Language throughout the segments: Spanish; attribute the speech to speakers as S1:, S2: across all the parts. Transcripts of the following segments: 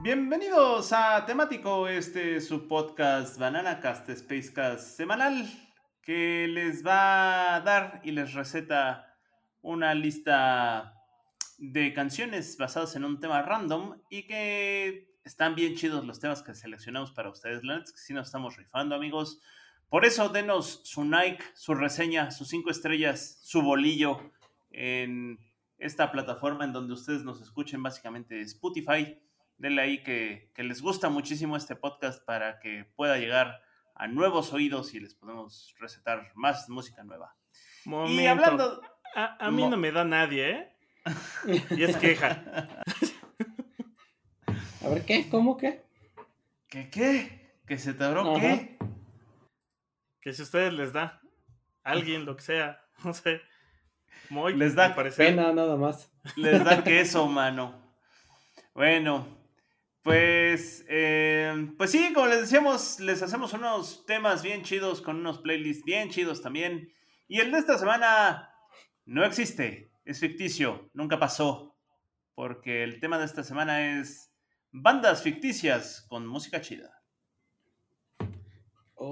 S1: Bienvenidos a Temático, este su podcast Banana Cast Spacecast semanal que les va a dar y les receta una lista de canciones basadas en un tema random y que están bien chidos los temas que seleccionamos para ustedes. La que nos estamos rifando, amigos. Por eso denos su Nike, su reseña, sus cinco estrellas, su bolillo en esta plataforma en donde ustedes nos escuchen, básicamente Spotify denle ahí que, les gusta muchísimo este podcast para que pueda llegar a nuevos oídos y les podemos recetar más música nueva.
S2: Y hablando... A, mí no me da nadie, ¿eh? y es queja.
S3: A ver, ¿qué? ¿Cómo qué?
S1: ¿Qué qué? ¿Que se te abrió qué?
S2: Que si a ustedes les da, alguien, lo que sea, no sé.
S1: Muy, les da
S3: pena nada más.
S1: Les da queso, mano. Bueno, pues, eh, pues sí, como les decíamos, les hacemos unos temas bien chidos con unos playlists bien chidos también. Y el de esta semana no existe, es ficticio, nunca pasó. Porque el tema de esta semana es bandas ficticias con música chida.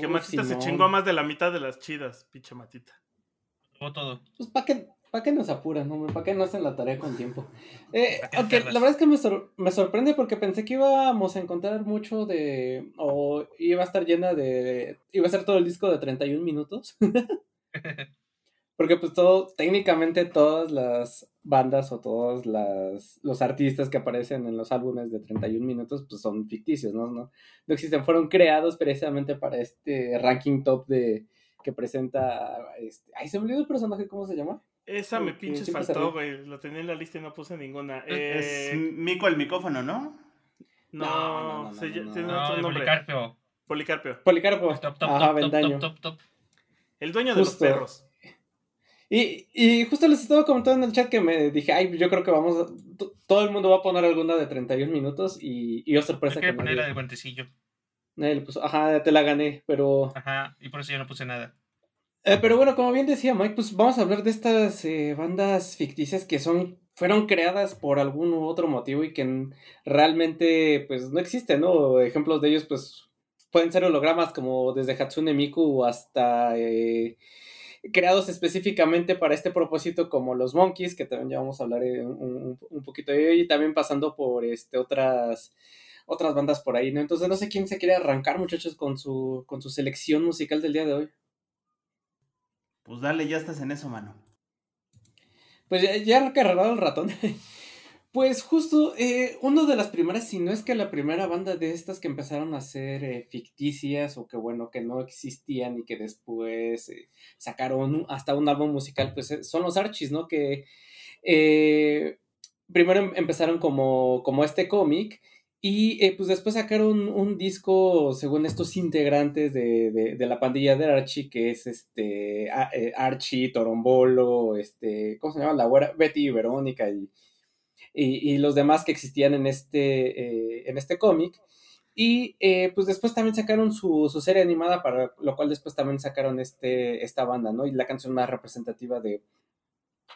S2: que Matita se chingó a más de la mitad de las chidas, pinche Matita.
S4: O todo.
S3: Pues para qué, ¿Para qué nos apuran, hombre? ¿Para qué no hacen la tarea con tiempo? Eh, aunque la verdad es que me, me, sorprende porque pensé que íbamos a encontrar mucho de. o iba a estar llena de. iba a ser todo el disco de 31 minutos. porque, pues, todo. técnicamente todas las bandas o todos las, los artistas que aparecen en los álbumes de 31 minutos, pues son ficticios, ¿no? No, no existen. Fueron creados precisamente para este ranking top de. que presenta. Este, ay, se me olvidó el personaje, ¿cómo se llama?
S2: Esa me pinches faltó, güey. Lo tenía en la lista y no puse ninguna.
S1: Es eh, Mico el micófono,
S2: ¿no? No, no, no, tiene
S4: otro nombre. Policarpio.
S2: Policarpio.
S3: Policarpio.
S4: Top, top, Ajá, top, top, top, top,
S2: El dueño de los perros.
S3: Y, y justo les estaba comentando en el chat que me dije, ay, yo creo que vamos, a, todo el mundo va a poner alguna de 31 minutos y, y yo sorpresa
S4: que poner la de guantecillo.
S3: Nadie le ajá, te la gané, pero...
S4: Ajá, y por eso yo no puse nada.
S3: Eh, pero bueno, como bien decía Mike, pues vamos a hablar de estas eh, bandas ficticias que son fueron creadas por algún u otro motivo y que realmente pues no existen, ¿no? Ejemplos de ellos pues pueden ser hologramas como desde Hatsune Miku hasta eh, creados específicamente para este propósito como los Monkeys, que también ya vamos a hablar un, un, poquito de ello, y también pasando por este, otras otras bandas por ahí, ¿no? Entonces no sé quién se quiere arrancar, muchachos, con su, con su selección musical del día de hoy.
S1: Pues dale, ya estás en eso, mano.
S3: Pues ya, ya el ratón. pues justo, eh, una de las primeras, si no es que la primera banda de estas que empezaron a ser eh, ficticias o que bueno, que no existían y que después eh, sacaron hasta un álbum musical, pues eh, son los Archies, ¿no? Que primero em, empezaron como, como este cómic y eh, pues después sacaron un disco, según estos integrantes de, la pandilla de Archie, que es este eh, Archie, Torombolo, este, ¿cómo se llama? La güera, Betty y Verónica y, y, los demás que existían en este, eh, en este cómic. Y pues después también sacaron su, serie animada, para lo cual después también sacaron este, esta banda, ¿no? Y la canción más representativa de,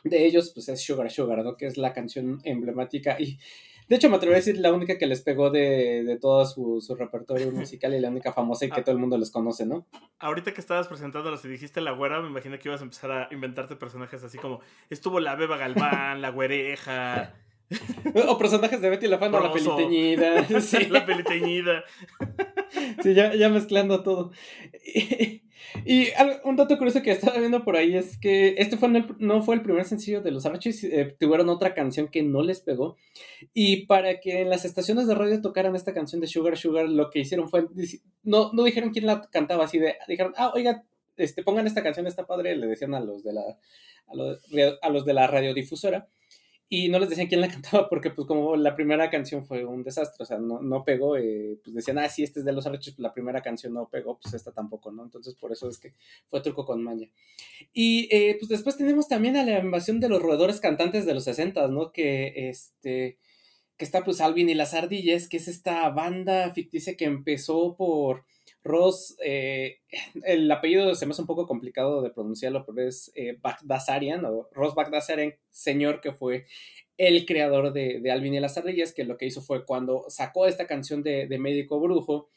S3: de ellos, pues es Sugar Sugar, ¿no? Que es la canción emblemática y de hecho, me atrevo a decir la única que les pegó de, de todo su, su, repertorio musical y la única famosa y que ah. todo el mundo les conoce, ¿no?
S2: Ahorita que estabas presentándolos y dijiste la güera, me imaginé que ibas a empezar a inventarte personajes así como estuvo la Beba Galván, la güereja.
S3: o personajes de Betty la Fama, la peliteñida.
S2: Sí. la peliteñida.
S3: sí, ya, ya mezclando todo. Y un dato curioso que estaba viendo por ahí es que este fue no, fue el primer sencillo de los Archies, eh, tuvieron otra canción que no les pegó. Y para que en las estaciones de radio tocaran esta canción de Sugar Sugar, lo que hicieron fue, no, no dijeron quién la cantaba, así de, dijeron, ah, oiga, este, pongan esta canción, está padre, le decían a los de la, a los, a los de la radiodifusora. Y no les decían quién la cantaba porque pues como la primera canción fue un desastre, o sea, no, no pegó, eh, pues decían, ah, sí, este es de los Archers, pues la primera canción no pegó, pues esta tampoco, ¿no? Entonces por eso es que fue truco con maña. Y eh, pues después tenemos también a la invasión de los roedores cantantes de los 60, ¿no? Que este que está pues Alvin y las ardillas, que es esta banda ficticia que empezó por Ross, eh, el apellido se me hace un poco complicado de pronunciarlo, pero es eh, Bagdasarian o Ross Bagdasarian, señor que fue el creador de, Alvin y las ardillas, que lo que hizo fue cuando sacó esta canción de, Médico Brujo,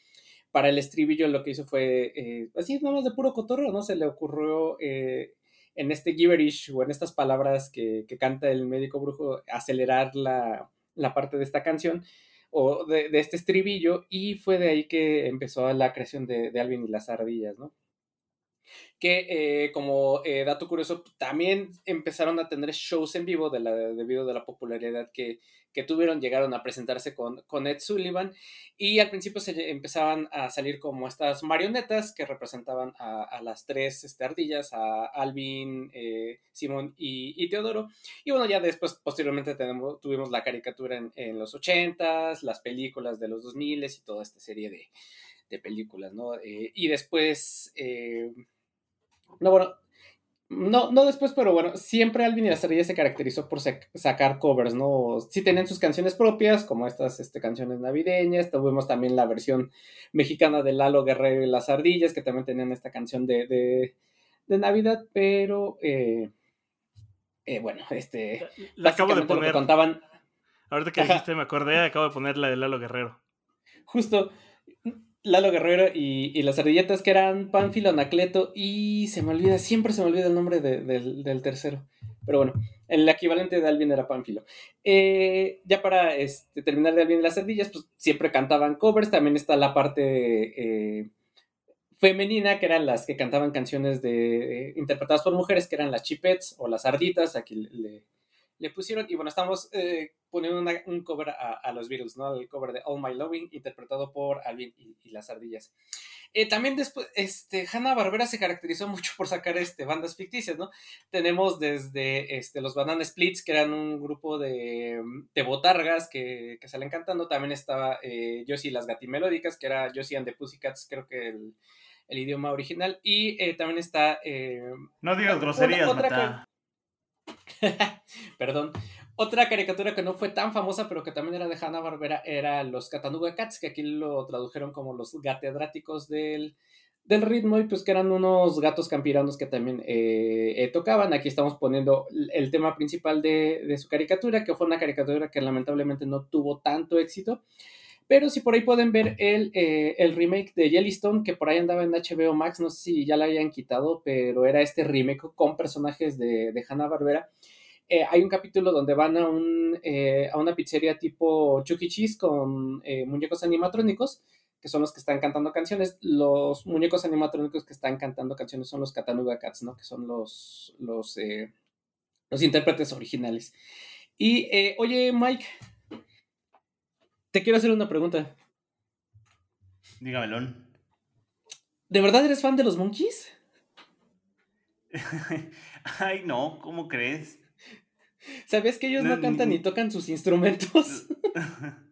S3: para el estribillo lo que hizo fue, eh, así nomás de puro cotorro, ¿no? Se le ocurrió eh, en este gibberish o en estas palabras que, canta el médico brujo acelerar la, la parte de esta canción o de, este estribillo y fue de ahí que empezó la creación de, de Alvin y las ardillas, ¿no? Que eh, como eh, dato curioso también empezaron a tener shows en vivo de la, debido a la popularidad que, tuvieron, llegaron a presentarse con, con, Ed Sullivan y al principio se empezaban a salir como estas marionetas que representaban a, las tres este, ardillas, a Alvin, eh, Simón y, Teodoro y bueno ya después posteriormente tenemos, tuvimos la caricatura en, en los 80s, las películas de los 2000 y toda esta serie de, de películas, ¿no? y después no, bueno, no, no después, pero bueno, siempre Alvin y la Ardillas se caracterizó por sacar covers, ¿no? Sí tenían sus canciones propias, como estas este, canciones navideñas, tuvimos también la versión mexicana de Lalo Guerrero y las Ardillas, que también tenían esta canción de, de, Navidad, pero eh, eh, bueno, este...
S2: La acabo de poner. Contaban... Ahorita que dijiste, me acordé, acabo de poner la de Lalo Guerrero.
S3: Justo, Lalo Guerrero y, las ardilletas que eran Pánfilo, Anacleto y se me olvida, siempre se me olvida el nombre del tercero. Pero bueno, el equivalente de Alvin era Pánfilo. Eh, ya para este, terminar de Alvin y las ardillas, pues siempre cantaban covers. También está la parte eh, femenina, que eran las que cantaban canciones de, eh, interpretadas por mujeres, que eran las chipets o las arditas. Aquí le, le pusieron, y bueno, estamos eh, poniendo un cover a, los Beatles, ¿no? El cover de All My Loving, interpretado por Alvin y, las ardillas. Eh, también después, este, Hanna Barbera se caracterizó mucho por sacar este, bandas ficticias, ¿no? Tenemos desde este, los Banana Splits, que eran un grupo de, de botargas que, que salen cantando. También estaba eh, Josie y las Gatimelódicas, que era Josie and the Pussycats, creo que el, idioma original. Y eh, también está.
S1: no digas groserías, otra,
S3: Perdón. Otra caricatura que no fue tan famosa, pero que también era de Hanna Barbera, era los Catanuga Cats, que aquí lo tradujeron como los gatedráticos del, del ritmo, y pues que eran unos gatos campiranos que también eh, eh, tocaban. Aquí estamos poniendo el tema principal de, su caricatura, que fue una caricatura que lamentablemente no tuvo tanto éxito. Pero si por ahí pueden ver el, eh, el, remake de Yellowstone, que por ahí andaba en HBO Max, no sé si ya la habían quitado, pero era este remake con personajes de, de Hanna-Barbera. Eh, hay un capítulo donde van a, un, eh, a una pizzería tipo Chuck E. Cheese con muñecos animatrónicos, que son los que están cantando canciones. Los muñecos animatrónicos que están cantando canciones son los Catanuga Cats, ¿no? Que son los, los, los intérpretes originales. Y, oye, Mike, te quiero hacer una pregunta.
S1: Dígamelo.
S3: ¿De verdad eres fan de los Monkeys?
S1: Ay, no, ¿cómo crees?
S3: ¿Sabías que ellos no, cantan ni tocan sus instrumentos?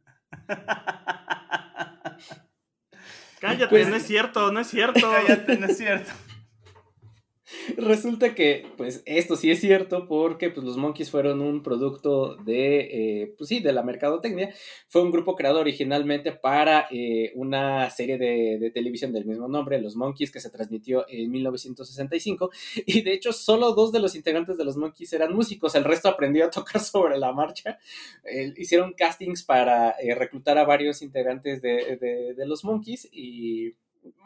S2: Cállate, pues no es cierto, no es cierto.
S1: Cállate, no es cierto.
S3: Resulta que, pues, esto sí es cierto porque, pues, los Monkeys fueron un producto de, eh, pues sí, de la mercadotecnia. Fue un grupo creado originalmente para eh, una serie de, televisión del mismo nombre, Los Monkeys, que se transmitió en 1965. Y de hecho, solo dos de los integrantes de los Monkeys eran músicos, el resto aprendió a tocar sobre la marcha. hicieron castings para eh, reclutar a varios integrantes de, de los Monkeys y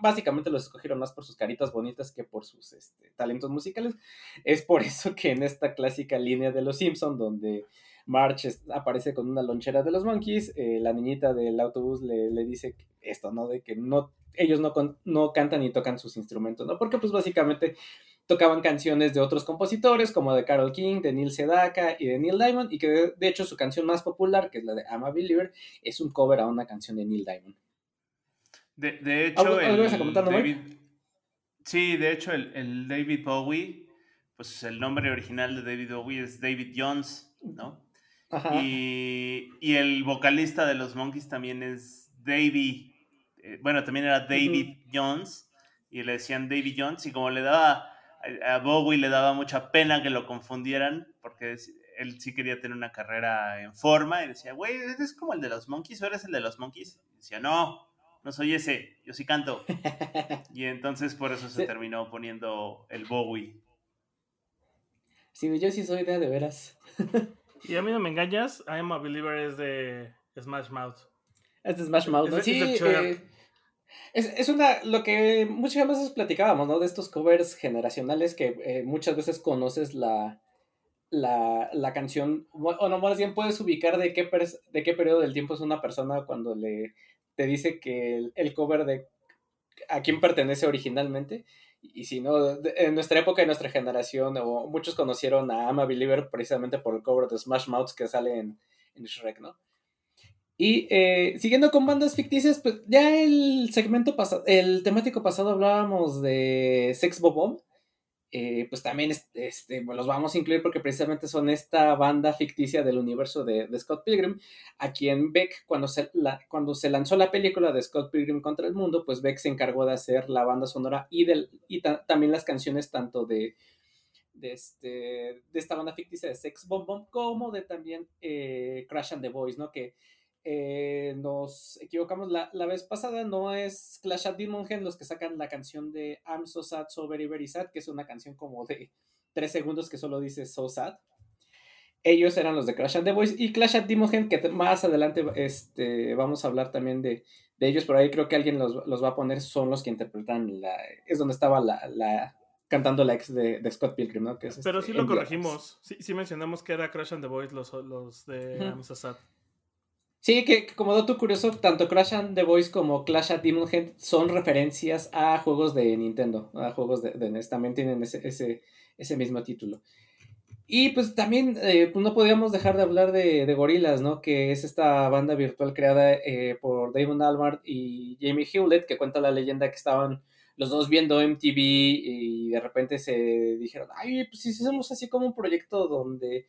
S3: básicamente los escogieron más por sus caritas bonitas que por sus este, talentos musicales. Es por eso que en esta clásica línea de los Simpson, donde March aparece con una lonchera de los Monkeys, eh, la niñita del autobús le, dice esto, ¿no? De que no, ellos no, no cantan ni tocan sus instrumentos, ¿no? Porque pues básicamente tocaban canciones de otros compositores como de Carol King, de Neil Sedaka y de Neil Diamond, y que de, de hecho su canción más popular, que es la de I'm a Believer, es un cover a una canción de Neil Diamond.
S1: De, hecho, el David, sí, de hecho, el, David Bowie, pues el nombre original de David Bowie es David Jones, ¿no? Y, y, el vocalista de los Monkeys también es Davey. Eh, bueno, también era David Jones. Y le decían Davy Jones. Y como le daba. A Bowie le daba mucha pena que lo confundieran. Porque él sí quería tener una carrera en forma. Y decía, güey, ¿eres como el de los Monkeys o eres el de los Monkeys? Y decía, no, no soy ese. Yo sí canto. y entonces por eso se terminó poniendo el Bowie.
S3: Sí, yo sí soy de de veras.
S2: y a mí no me engañas, I am a believer es de Smash Mouth.
S3: Es de Smash Mouth, ¿no? Sí, eh, es, es, una, lo que muchas veces platicábamos, ¿no? De estos covers generacionales que eh, muchas veces conoces la, la, la, canción, o no, más bien puedes ubicar de qué, de qué periodo del tiempo es una persona cuando le te dice que el, cover de a quién pertenece originalmente y si no, en nuestra época, en nuestra generación, o muchos conocieron a Ama Believer precisamente por el cover de Smash Mouth que sale en, en Shrek, ¿no? Y eh, siguiendo con bandas ficticias, pues ya el segmento pasado, el temático pasado hablábamos de Sex Bobom. Eh, pues también este, los vamos a incluir porque precisamente son esta banda ficticia del universo de, Scott Pilgrim, a quien Beck, cuando se, cuando se lanzó la película de Scott Pilgrim contra el mundo, pues Beck se encargó de hacer la banda sonora y, del, y también las canciones tanto de, de, este, de esta banda ficticia de Sex Bomb Bomb como de también eh, Crash and the Boys, ¿no? Que eh, nos equivocamos la, vez pasada, no es Clash at Demon los que sacan la canción de I'm So Sad, So Very Very Sad, que es una canción como de tres segundos que solo dice So Sad. Ellos eran los de Clash at the Boys y Clash at Demon que más adelante este, vamos a hablar también de, ellos, por ahí creo que alguien los, va a poner, son los que interpretan la, es donde estaba la, cantando la ex de, Scott Pilgrim, ¿no? Que
S2: Pero este, sí lo corregimos, sí, sí mencionamos que era Crash and the Boys los, los de I'm So Sad.
S3: Sí, que, como dato curioso, tanto Crash and the Boys como Clash at Demon Head son referencias a juegos de Nintendo, a juegos de, NES, también tienen ese, ese, ese, mismo título. Y pues también eh, pues no podíamos dejar de hablar de, de Gorillaz, ¿no? Que es esta banda virtual creada eh, por Damon Albarn y Jamie Hewlett, que cuenta la leyenda que estaban los dos viendo MTV y de repente se dijeron, ay, pues si hacemos así como un proyecto donde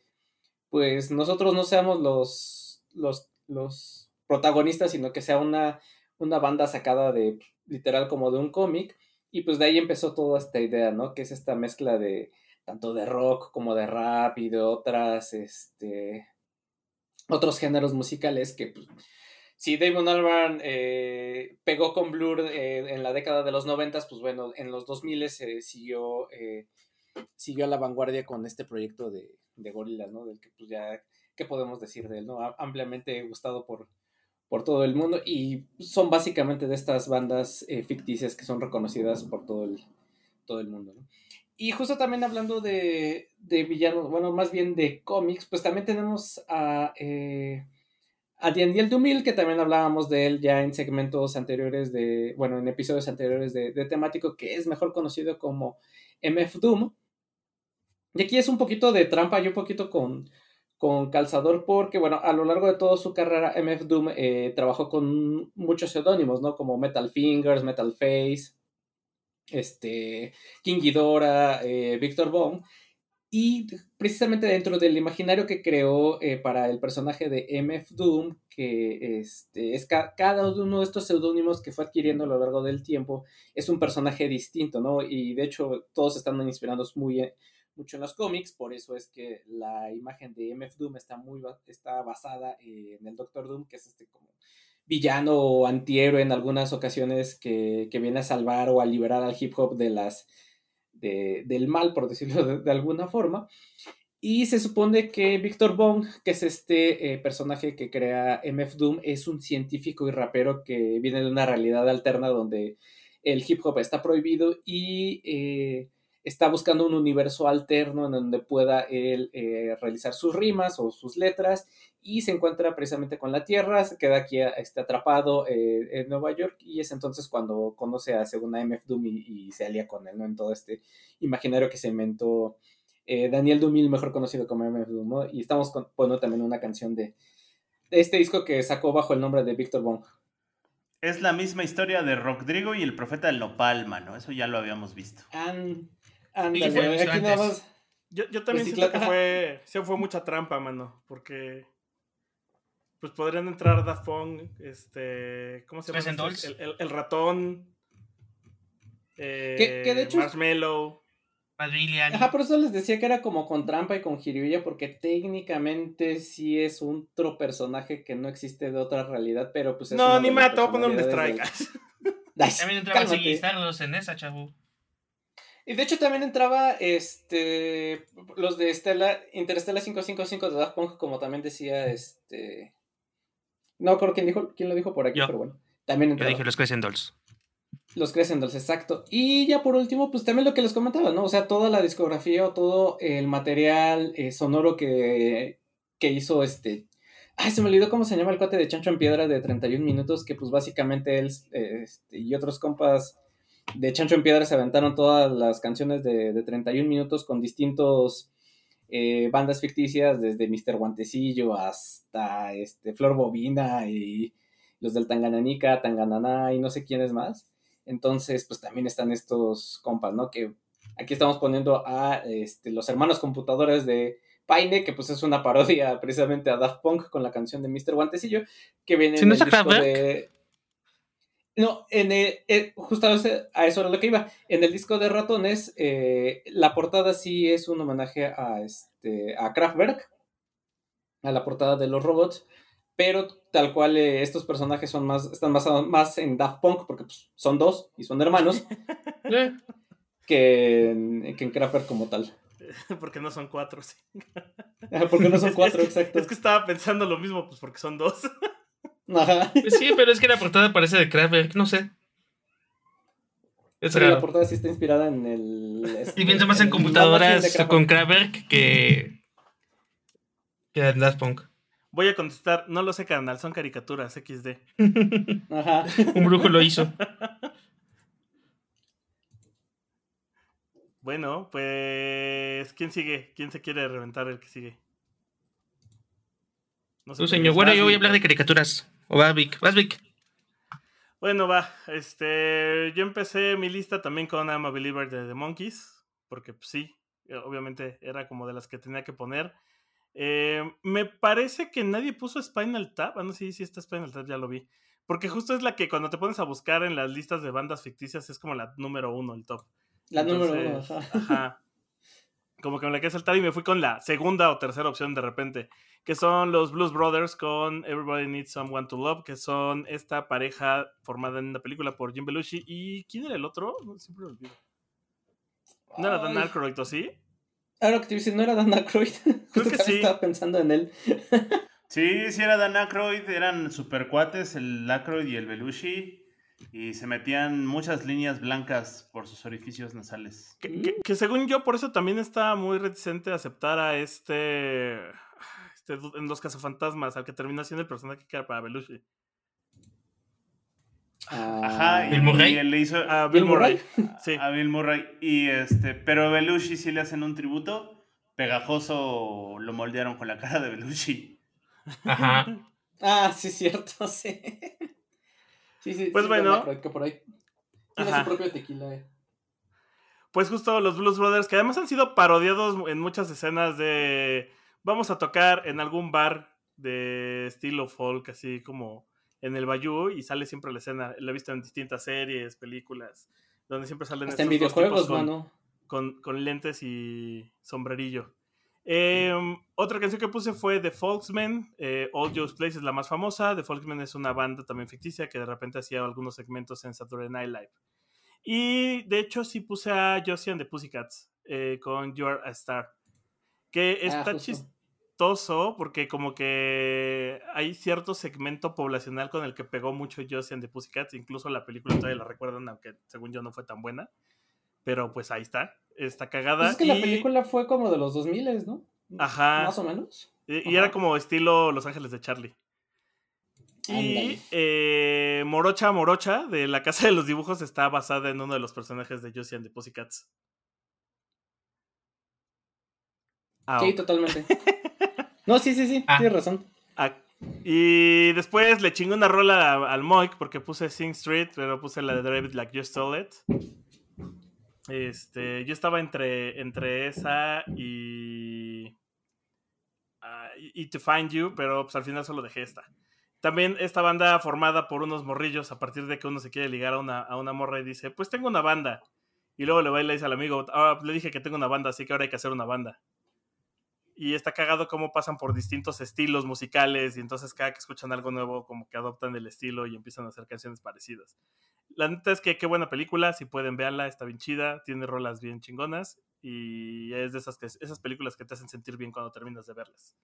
S3: pues nosotros no seamos los, los los protagonistas, sino que sea una, una banda sacada de literal como de un cómic. Y pues de ahí empezó toda esta idea, ¿no? Que es esta mezcla de tanto de rock como de rap y de otras, este, otros géneros musicales que, pues, si Damon Albarn eh, pegó con Blur eh, en la década de los noventas, pues bueno, en los 2000 se siguió, eh, siguió a la vanguardia con este proyecto de, de Gorillaz, ¿no? Del que pues ya ¿qué podemos decir de él? ¿no? Ampliamente gustado por, por todo el mundo y son básicamente de estas bandas eh, ficticias que son reconocidas por todo el, todo el mundo. Y justo también hablando de, de, villanos, bueno, más bien de cómics, pues también tenemos a, eh, a Daniel Dumil, que también hablábamos de él ya en segmentos anteriores de, bueno, en episodios anteriores de, de temático, que es mejor conocido como MF Doom. Y aquí es un poquito de trampa y un poquito con, con calzador porque, bueno, a lo largo de toda su carrera, MF Doom eh, trabajó con muchos seudónimos, ¿no? Como Metal Fingers, Metal Face, este, King Ghidorah, eh, Victor Bong. Y precisamente dentro del imaginario que creó eh, para el personaje de MF Doom, que este, es cada uno de estos seudónimos que fue adquiriendo a lo largo del tiempo, es un personaje distinto, ¿no? Y de hecho todos están inspirados muy, mucho en los cómics, por eso es que la imagen de MF Doom está muy está basada en el Doctor Doom, que es este como villano o antihéroe en algunas ocasiones que, viene a salvar o a liberar al hip hop de las del mal, por decirlo de, alguna forma. Y se supone que Victor Bong, que es este eh, personaje que crea MF Doom, es un científico y rapero que viene de una realidad alterna donde el hip hop está prohibido y eh, está buscando un universo alterno en donde pueda él eh, realizar sus rimas o sus letras y se encuentra precisamente con la Tierra, se queda aquí está atrapado eh, en Nueva York y es entonces cuando conoce a segunda MF Doom y, se alía con él, ¿no? En todo este imaginario que se inventó eh, Daniel Dumil, mejor conocido como MF Doom, Y estamos poniendo también una canción de, este disco que sacó bajo el nombre de Victor Bong.
S1: Es la misma historia de Rodrigo y el profeta del Nopal, mano. Eso ya lo habíamos visto.
S3: Ándale, aquí nada más.
S2: Yo, yo también
S3: Pues sí,
S2: siento
S3: claro.
S2: que fue, sí fue mucha trampa, mano, porque pues podrían entrar Daft Punk, este, ¿cómo se llama? El, el- el ratón, eh,
S3: de hecho es-
S2: Marshmallow.
S5: Madrillian.
S3: Ajá, por eso les decía que era como con trampa y con jiribilla, porque técnicamente sí es otro personaje que no existe de otra realidad, pero pues es
S2: No, ni te voy a poner un strike.
S5: También entraban Stardust en esa, chavo.
S3: Y de hecho también entraba este los de Estela, Interstellar 555 de Daft Punk, como también decía este no recuerdo quién dijo, quién lo dijo por aquí,
S5: Yo.
S3: pero bueno. También
S5: Yo
S3: entraba.
S5: dije los Crescent Dolls.
S3: Los Crescendos, exacto. Y ya por último, pues también lo que les comentaba, ¿no? O sea, toda la discografía o todo el material eh, sonoro que, que hizo este. Ay, se me olvidó cómo se llama el cuate de Chancho en Piedra de 31 minutos, que pues básicamente él eh, este, y otros compas de Chancho en Piedra se aventaron todas las canciones de, de 31 minutos con distintos eh, bandas ficticias, desde Mr. Guantecillo hasta este, Flor Bobina y los del Tangananica, Tangananá y no sé quiénes más. Entonces, pues también están estos compas, ¿no? Que aquí estamos poniendo a este, los hermanos computadores de Paine, que pues es una parodia precisamente a Daft Punk con la canción de Mr. Guantecillo, que viene
S5: ¿Sí
S3: en
S5: no
S3: el disco de... No, en el- eh, justo a eso era lo que iba. En el disco de ratones, eh, la portada sí es un homenaje a, este, a Kraftwerk, a la portada de los robots, pero tal cual eh, estos personajes son más, están basados más en Daft Punk, porque pues, son dos y son hermanos, que en, que en Kraftwerk como tal.
S2: Porque no son cuatro, sí.
S3: Porque no son cuatro,
S2: es que-
S3: exacto.
S2: Es que estaba pensando lo mismo, pues porque son dos.
S3: Ajá.
S5: pues sí, pero es que la portada parece de Kraftwerk, no sé. Es
S3: Sí, la portada sí está inspirada en el... este,
S5: Y pienso más en computadoras con Kraftwerk que. que en Daft Punk.
S2: Voy a contestar, no lo sé, canal, son caricaturas XD.
S3: Ajá.
S5: Un brujo lo hizo.
S2: Bueno, pues. ¿Quién sigue? ¿Quién se quiere reventar el que sigue? No sé
S5: Tú,
S2: quién
S5: señor. Bueno, yo voy a hablar de caricaturas. O vas, Vic. Vas, Vic.
S2: Bueno, va. Este. Yo empecé mi lista también con I'm a Believer de The Monkeys. Porque, pues sí, eh, obviamente era como de las que tenía que poner. Eh, me parece que nadie puso Spinal Tap. Ah, no si sí, está Spinal Tap, ya lo vi. Porque justo es la que cuando te pones a buscar en las listas de bandas ficticias es como la número uno, el top.
S3: La número uno. Ajá.
S2: ajá. Como que me la quedé saltar y me fui con la segunda o tercera opción de repente, que son los Blues Brothers con Everybody Needs Someone to Love, que son esta pareja formada en una película por Jim Belushi. ¿Y quién era el otro? No, siempre lo olvido. ¿No era Dan
S3: Ay,
S2: Aykroyd o sí?
S3: Ahora que te dice, no era Dan Aykroyd. Justo
S2: que sí.
S3: estaba pensando en él.
S1: Sí, sí era Dan Aykroyd, eran super cuates, el Aykroyd y el Belushi, y se metían muchas líneas blancas por sus orificios nasales.
S2: Que, que- que según yo, por eso también estaba muy reticente a aceptar a este... este en Los Cazafantasmas, al que terminó siendo el personaje que era para Belushi.
S3: Ah,
S1: Ajá, y,
S5: ¿Bill Murray?
S1: y él le hizo
S2: A Bill
S3: Bill Murray.
S2: Murray. Sí.
S1: a Bill Murray. Y este, pero Belushi sí le hacen un tributo. Pegajoso lo moldearon con la cara de Belushi.
S5: Ajá.
S3: Ah, sí, cierto, sí. Sí, sí.
S2: Pues
S3: sí,
S2: bueno.
S3: Por ahí. Tiene
S2: Ajá.
S3: su propio tequila, eh.
S2: Pues justo los Blues Brothers, que además han sido parodiados en muchas escenas de vamos a tocar en algún bar de estilo folk, así como en el Bayou, y sale siempre la escena. La he visto en distintas series, películas, donde siempre salen
S3: Hasta en videojuegos, mano.
S2: con, con lentes y sombrerillo. Eh, otra canción que puse fue The Folksmen. eh, All Joe's Place es la más famosa. The Folksmen es una banda también ficticia que de repente hacía algunos segmentos en Saturday Night Live. Y de hecho sí puse a Josie and the Pussycats eh, con You're a Star. Que
S3: Ah,
S2: está
S3: justo.
S2: chistoso porque como que hay cierto segmento poblacional con el que pegó mucho Josie and the Pussycats. Incluso la película todavía la recuerdan, aunque según yo no fue tan buena. Pero pues ahí está. Está cagada.
S3: Pues es que la película fue como de los 2000, ¿no?
S2: Ajá.
S3: Más o menos.
S2: Y,
S3: Ajá.
S2: era como estilo Los Ángeles de Charlie. Y eh, Morocha Morocha de La Casa de los Dibujos está basada en uno de los personajes de Josie and the Pussycats.
S3: Sí, totalmente. No, sí, sí, sí,
S5: Ah.
S3: tienes razón.
S2: Ah, y después le chingó una rola al Moik porque puse Sing Street, pero puse la de David Like You Stole It. Este, yo estaba entre, entre esa y, ah, y To Find You, pero pues al final solo dejé esta. También esta banda formada por unos morrillos a partir de que uno se quiere ligar a una, a una morra y dice, pues tengo una banda. Y luego le va y le dice al amigo, ah, le dije que tengo una banda, así que ahora hay que hacer una banda. Y está cagado cómo pasan por distintos estilos musicales y entonces cada que escuchan algo nuevo como que adoptan el estilo y empiezan a hacer canciones parecidas. La neta es que qué buena película, si pueden verla, está bien chida, tiene rolas bien chingonas y es de esas, que, esas películas que te hacen sentir bien cuando terminas de verlas.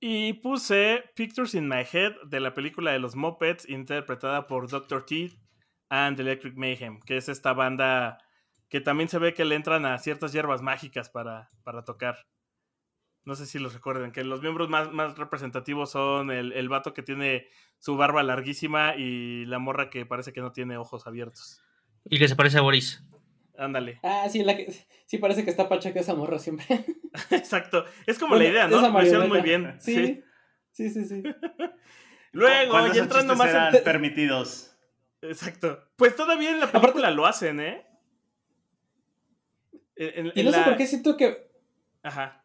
S2: Y puse Pictures in My Head de la película de los Muppets, interpretada por Dr. T and Electric Mayhem, que es esta banda que también se ve que le entran a ciertas hierbas mágicas para, para tocar. No sé si los recuerden, que los miembros más, más representativos son el, el vato que tiene su barba larguísima y la morra que parece que no tiene ojos abiertos.
S5: Y que se parece a Boris.
S2: Ándale.
S3: Ah, sí, la que, sí parece que está pacha que esa morra siempre.
S2: Exacto. Es como la idea, ¿no? Lo hicieron muy bien.
S3: Sí. Sí, sí, sí.
S2: Luego, ya entrando más
S1: eran en... permitidos.
S2: Exacto. Pues todavía en la película Aparte... lo hacen, ¿eh?
S3: En, en, y no sé la... por qué siento que.
S2: Ajá.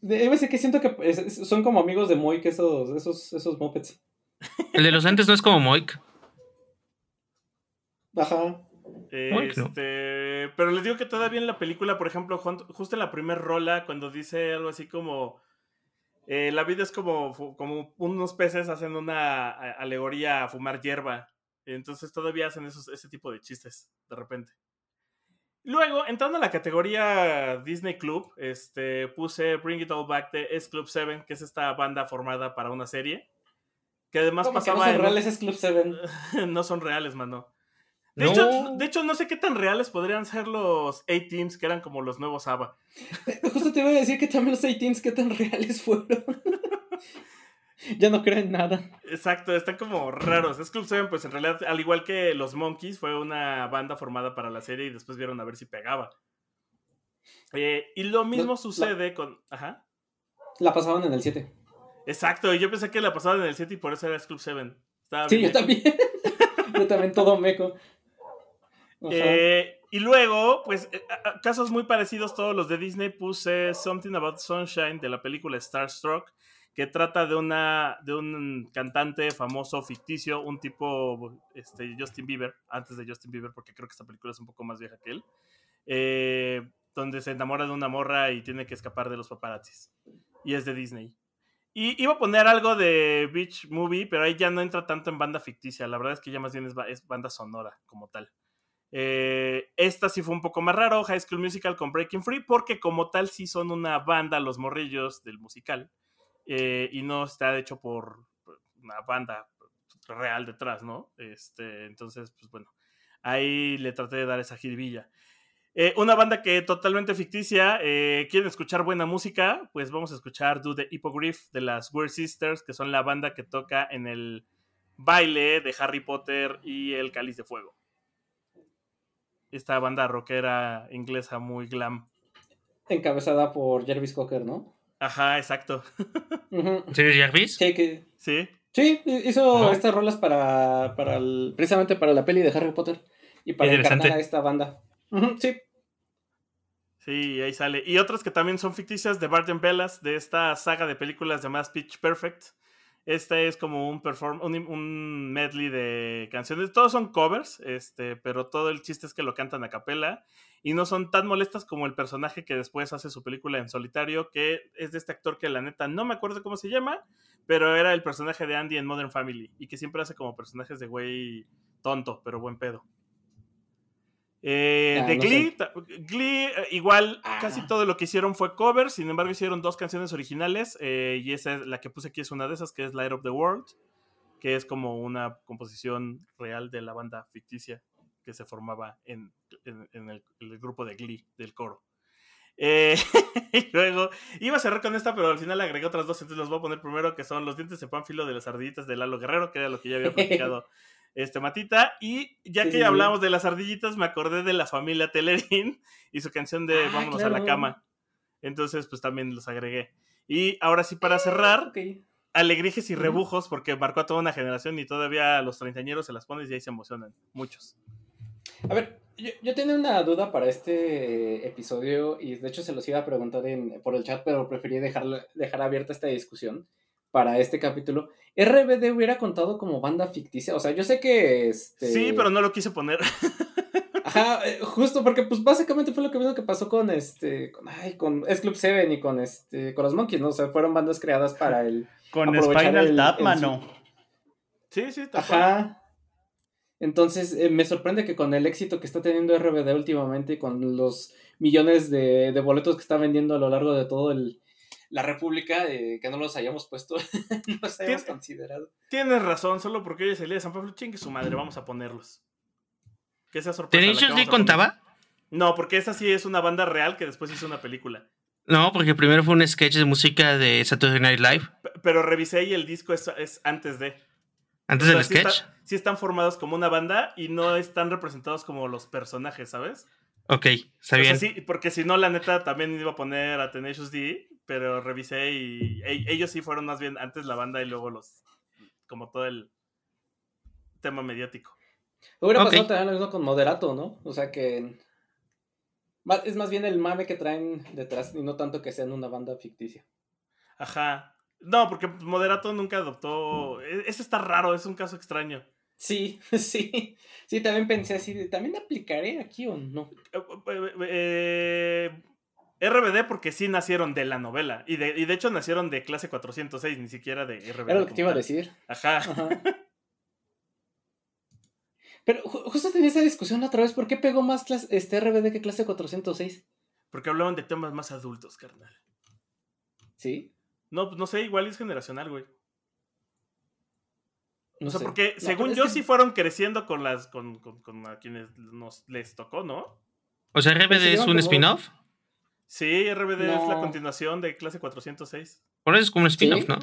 S3: Debe ser que siento que son como amigos de Moik esos, esos, esos mopeds.
S5: El de los entes no es como Moik.
S3: Ajá.
S2: Este, pero les digo que todavía en la película, por ejemplo, justo en la primera rola, cuando dice algo así como eh, la vida es como, como unos peces hacen una alegoría a fumar hierba. Entonces todavía hacen esos, ese tipo de chistes de repente. Luego, entrando a la categoría Disney Club, este, puse Bring It All Back de S Club 7, que es esta banda formada para una serie. Que además pasaba.
S3: Que no son reales, es Club 7.
S2: no son reales, mano. De, no. hecho, de hecho, no sé qué tan reales podrían ser los A-Teams, que eran como los nuevos ABBA.
S3: Justo te iba a decir que también los A-Teams, qué tan reales fueron. ya no creen nada.
S2: Exacto, están como raros. Es Club 7, pues en realidad, al igual que los Monkeys, fue una banda formada para la serie y después vieron a ver si pegaba. Eh, y lo mismo la, sucede la, con. Ajá.
S3: La pasaban en el 7.
S2: Exacto, yo pensé que la pasaban en el 7 y por eso era Club 7.
S3: Estaba sí, bien. yo también. yo también todo meco.
S2: Eh, y luego, pues, eh, casos muy parecidos todos los de Disney, puse Something About Sunshine de la película Starstruck, que trata de una de un cantante famoso ficticio, un tipo este, Justin Bieber, antes de Justin Bieber, porque creo que esta película es un poco más vieja que él, eh, donde se enamora de una morra y tiene que escapar de los paparazzis. Y es de Disney. Y iba a poner algo de Beach Movie, pero ahí ya no entra tanto en banda ficticia. La verdad es que ya más bien es, banda sonora como tal. Eh, esta sí fue un poco más raro, High School Musical con Breaking Free, porque como tal sí son una banda los morrillos del musical. Eh, y no está hecho por una banda real detrás, ¿no? Este, entonces, pues bueno, ahí le traté de dar esa jiribilla. Eh, una banda que totalmente ficticia, eh, quieren escuchar buena música, pues vamos a escuchar Do the Hippogriff de las Weird Sisters, que son la banda que toca en el baile de Harry Potter y el Cáliz de Fuego esta banda rockera inglesa muy glam.
S3: Encabezada por Jarvis Cocker, ¿no?
S2: Ajá, exacto.
S5: ¿Sí, Jarvis?
S3: Sí, que...
S2: sí.
S3: Sí, hizo uh -huh. estas rolas para, para el, precisamente para la peli de Harry Potter y para encarnar a esta banda. Uh -huh, sí.
S2: Sí, ahí sale. Y otras que también son ficticias de Barton Bellas, de esta saga de películas llamadas Pitch Perfect. Este es como un, perform un, un, medley de canciones. Todos son covers, este, pero todo el chiste es que lo cantan a capela y no son tan molestas como el personaje que después hace su película en solitario, que es de este actor que la neta no me acuerdo cómo se llama, pero era el personaje de Andy en Modern Family y que siempre hace como personajes de güey tonto, pero buen pedo. Eh, ah, de no Glee. Glee, eh, igual ah. casi todo lo que hicieron fue cover, sin embargo hicieron dos canciones originales eh, y esa es la que puse aquí es una de esas, que es Light of the World, que es como una composición real de la banda ficticia que se formaba en, en, en el, el, grupo de Glee, del coro. Eh, y luego iba a cerrar con esta, pero al final agregué otras dos, entonces los voy a poner primero, que son los dientes de Pánfilo de las ardillitas de Lalo Guerrero, que era lo que ya había platicado este Matita. Y ya que sí, hablamos de las ardillitas, me acordé de la familia Telerín y su canción de ah, Vámonos claro. a la cama. Entonces, pues también los agregué. Y ahora sí, para cerrar, okay. alegrijes y rebujos, porque marcó a toda una generación y todavía a los treintañeros se las pones y ahí se emocionan. Muchos.
S3: A ver, yo, yo tenía una duda para este episodio y de hecho se los iba a preguntar en, por el chat, pero preferí dejar, dejar abierta esta discusión para este capítulo. ¿RBD hubiera contado como banda ficticia? O sea, yo sé que... Este...
S2: Sí, pero no lo quise poner.
S3: Ajá, eh, justo porque pues básicamente fue lo que mismo que pasó con este, con, ay, con S Club 7 y con este, con los Monkeys, ¿no? O sea, fueron bandas creadas para el...
S1: Con Spinal Tap, mano.
S2: Sí, sí, cual.
S3: Ajá. Entonces, eh, me sorprende que con el éxito que está teniendo RBD últimamente y con los millones de, de boletos que está vendiendo a lo largo de todo el, la República, eh, que no los hayamos puesto, no los hayamos considerado.
S2: Tienes razón, solo porque hoy es el día de San Pablo, chingue su madre, vamos a ponerlos. Que sea sorpresa.
S5: ¿Tenacious D contaba?
S2: No, porque esa sí es una banda real que después hizo una película.
S5: No, porque primero fue un sketch de música de Saturday Night Live.
S2: P- Pero revisé y el disco es, es antes de.
S5: Antes
S2: O sea,
S5: del
S2: sí
S5: sketch.
S2: está- sí están formados como una banda y no están representados como los personajes, ¿sabes?
S5: Ok, está
S2: O sea,
S5: bien.
S2: sí, porque si no, la neta también iba a poner a Tenacious D, pero revisé y e- ellos sí fueron más bien antes la banda y luego los. como todo el tema mediático.
S3: Hubiera
S5: Ok.
S3: pasado también lo mismo con Moderato, ¿no? O sea que... Es más bien el mame que traen detrás y no tanto que sean una banda ficticia.
S2: Ajá. No, porque Moderato nunca adoptó. e- Ese está raro, es un caso extraño.
S3: Sí, sí. Sí, también pensé así, ¿también aplicaré aquí o no?
S2: Eh, eh, RBD porque sí nacieron de la novela. Y de, y de hecho nacieron de clase 406, ni siquiera de RBD.
S3: Era lo que te iba a decir.
S2: Ajá.
S3: Ajá. Pero ju- justo tenía esa discusión otra vez, ¿por qué pegó más clase, este RBD que clase 406?
S2: Porque hablaban de temas más adultos, carnal.
S3: ¿Sí?
S2: No, pues no sé, igual es generacional, güey.
S3: No
S2: o sea,
S3: sé.
S2: porque
S3: No,
S2: según yo
S3: que-
S2: sí fueron creciendo con las con, con- con a quienes nos les tocó, ¿no?
S5: O sea, RBD es un spin-off.
S2: Sí, RBD es la continuación de clase 406.
S5: Por eso es como un spin-off,
S3: ¿Sí?
S5: ¿no?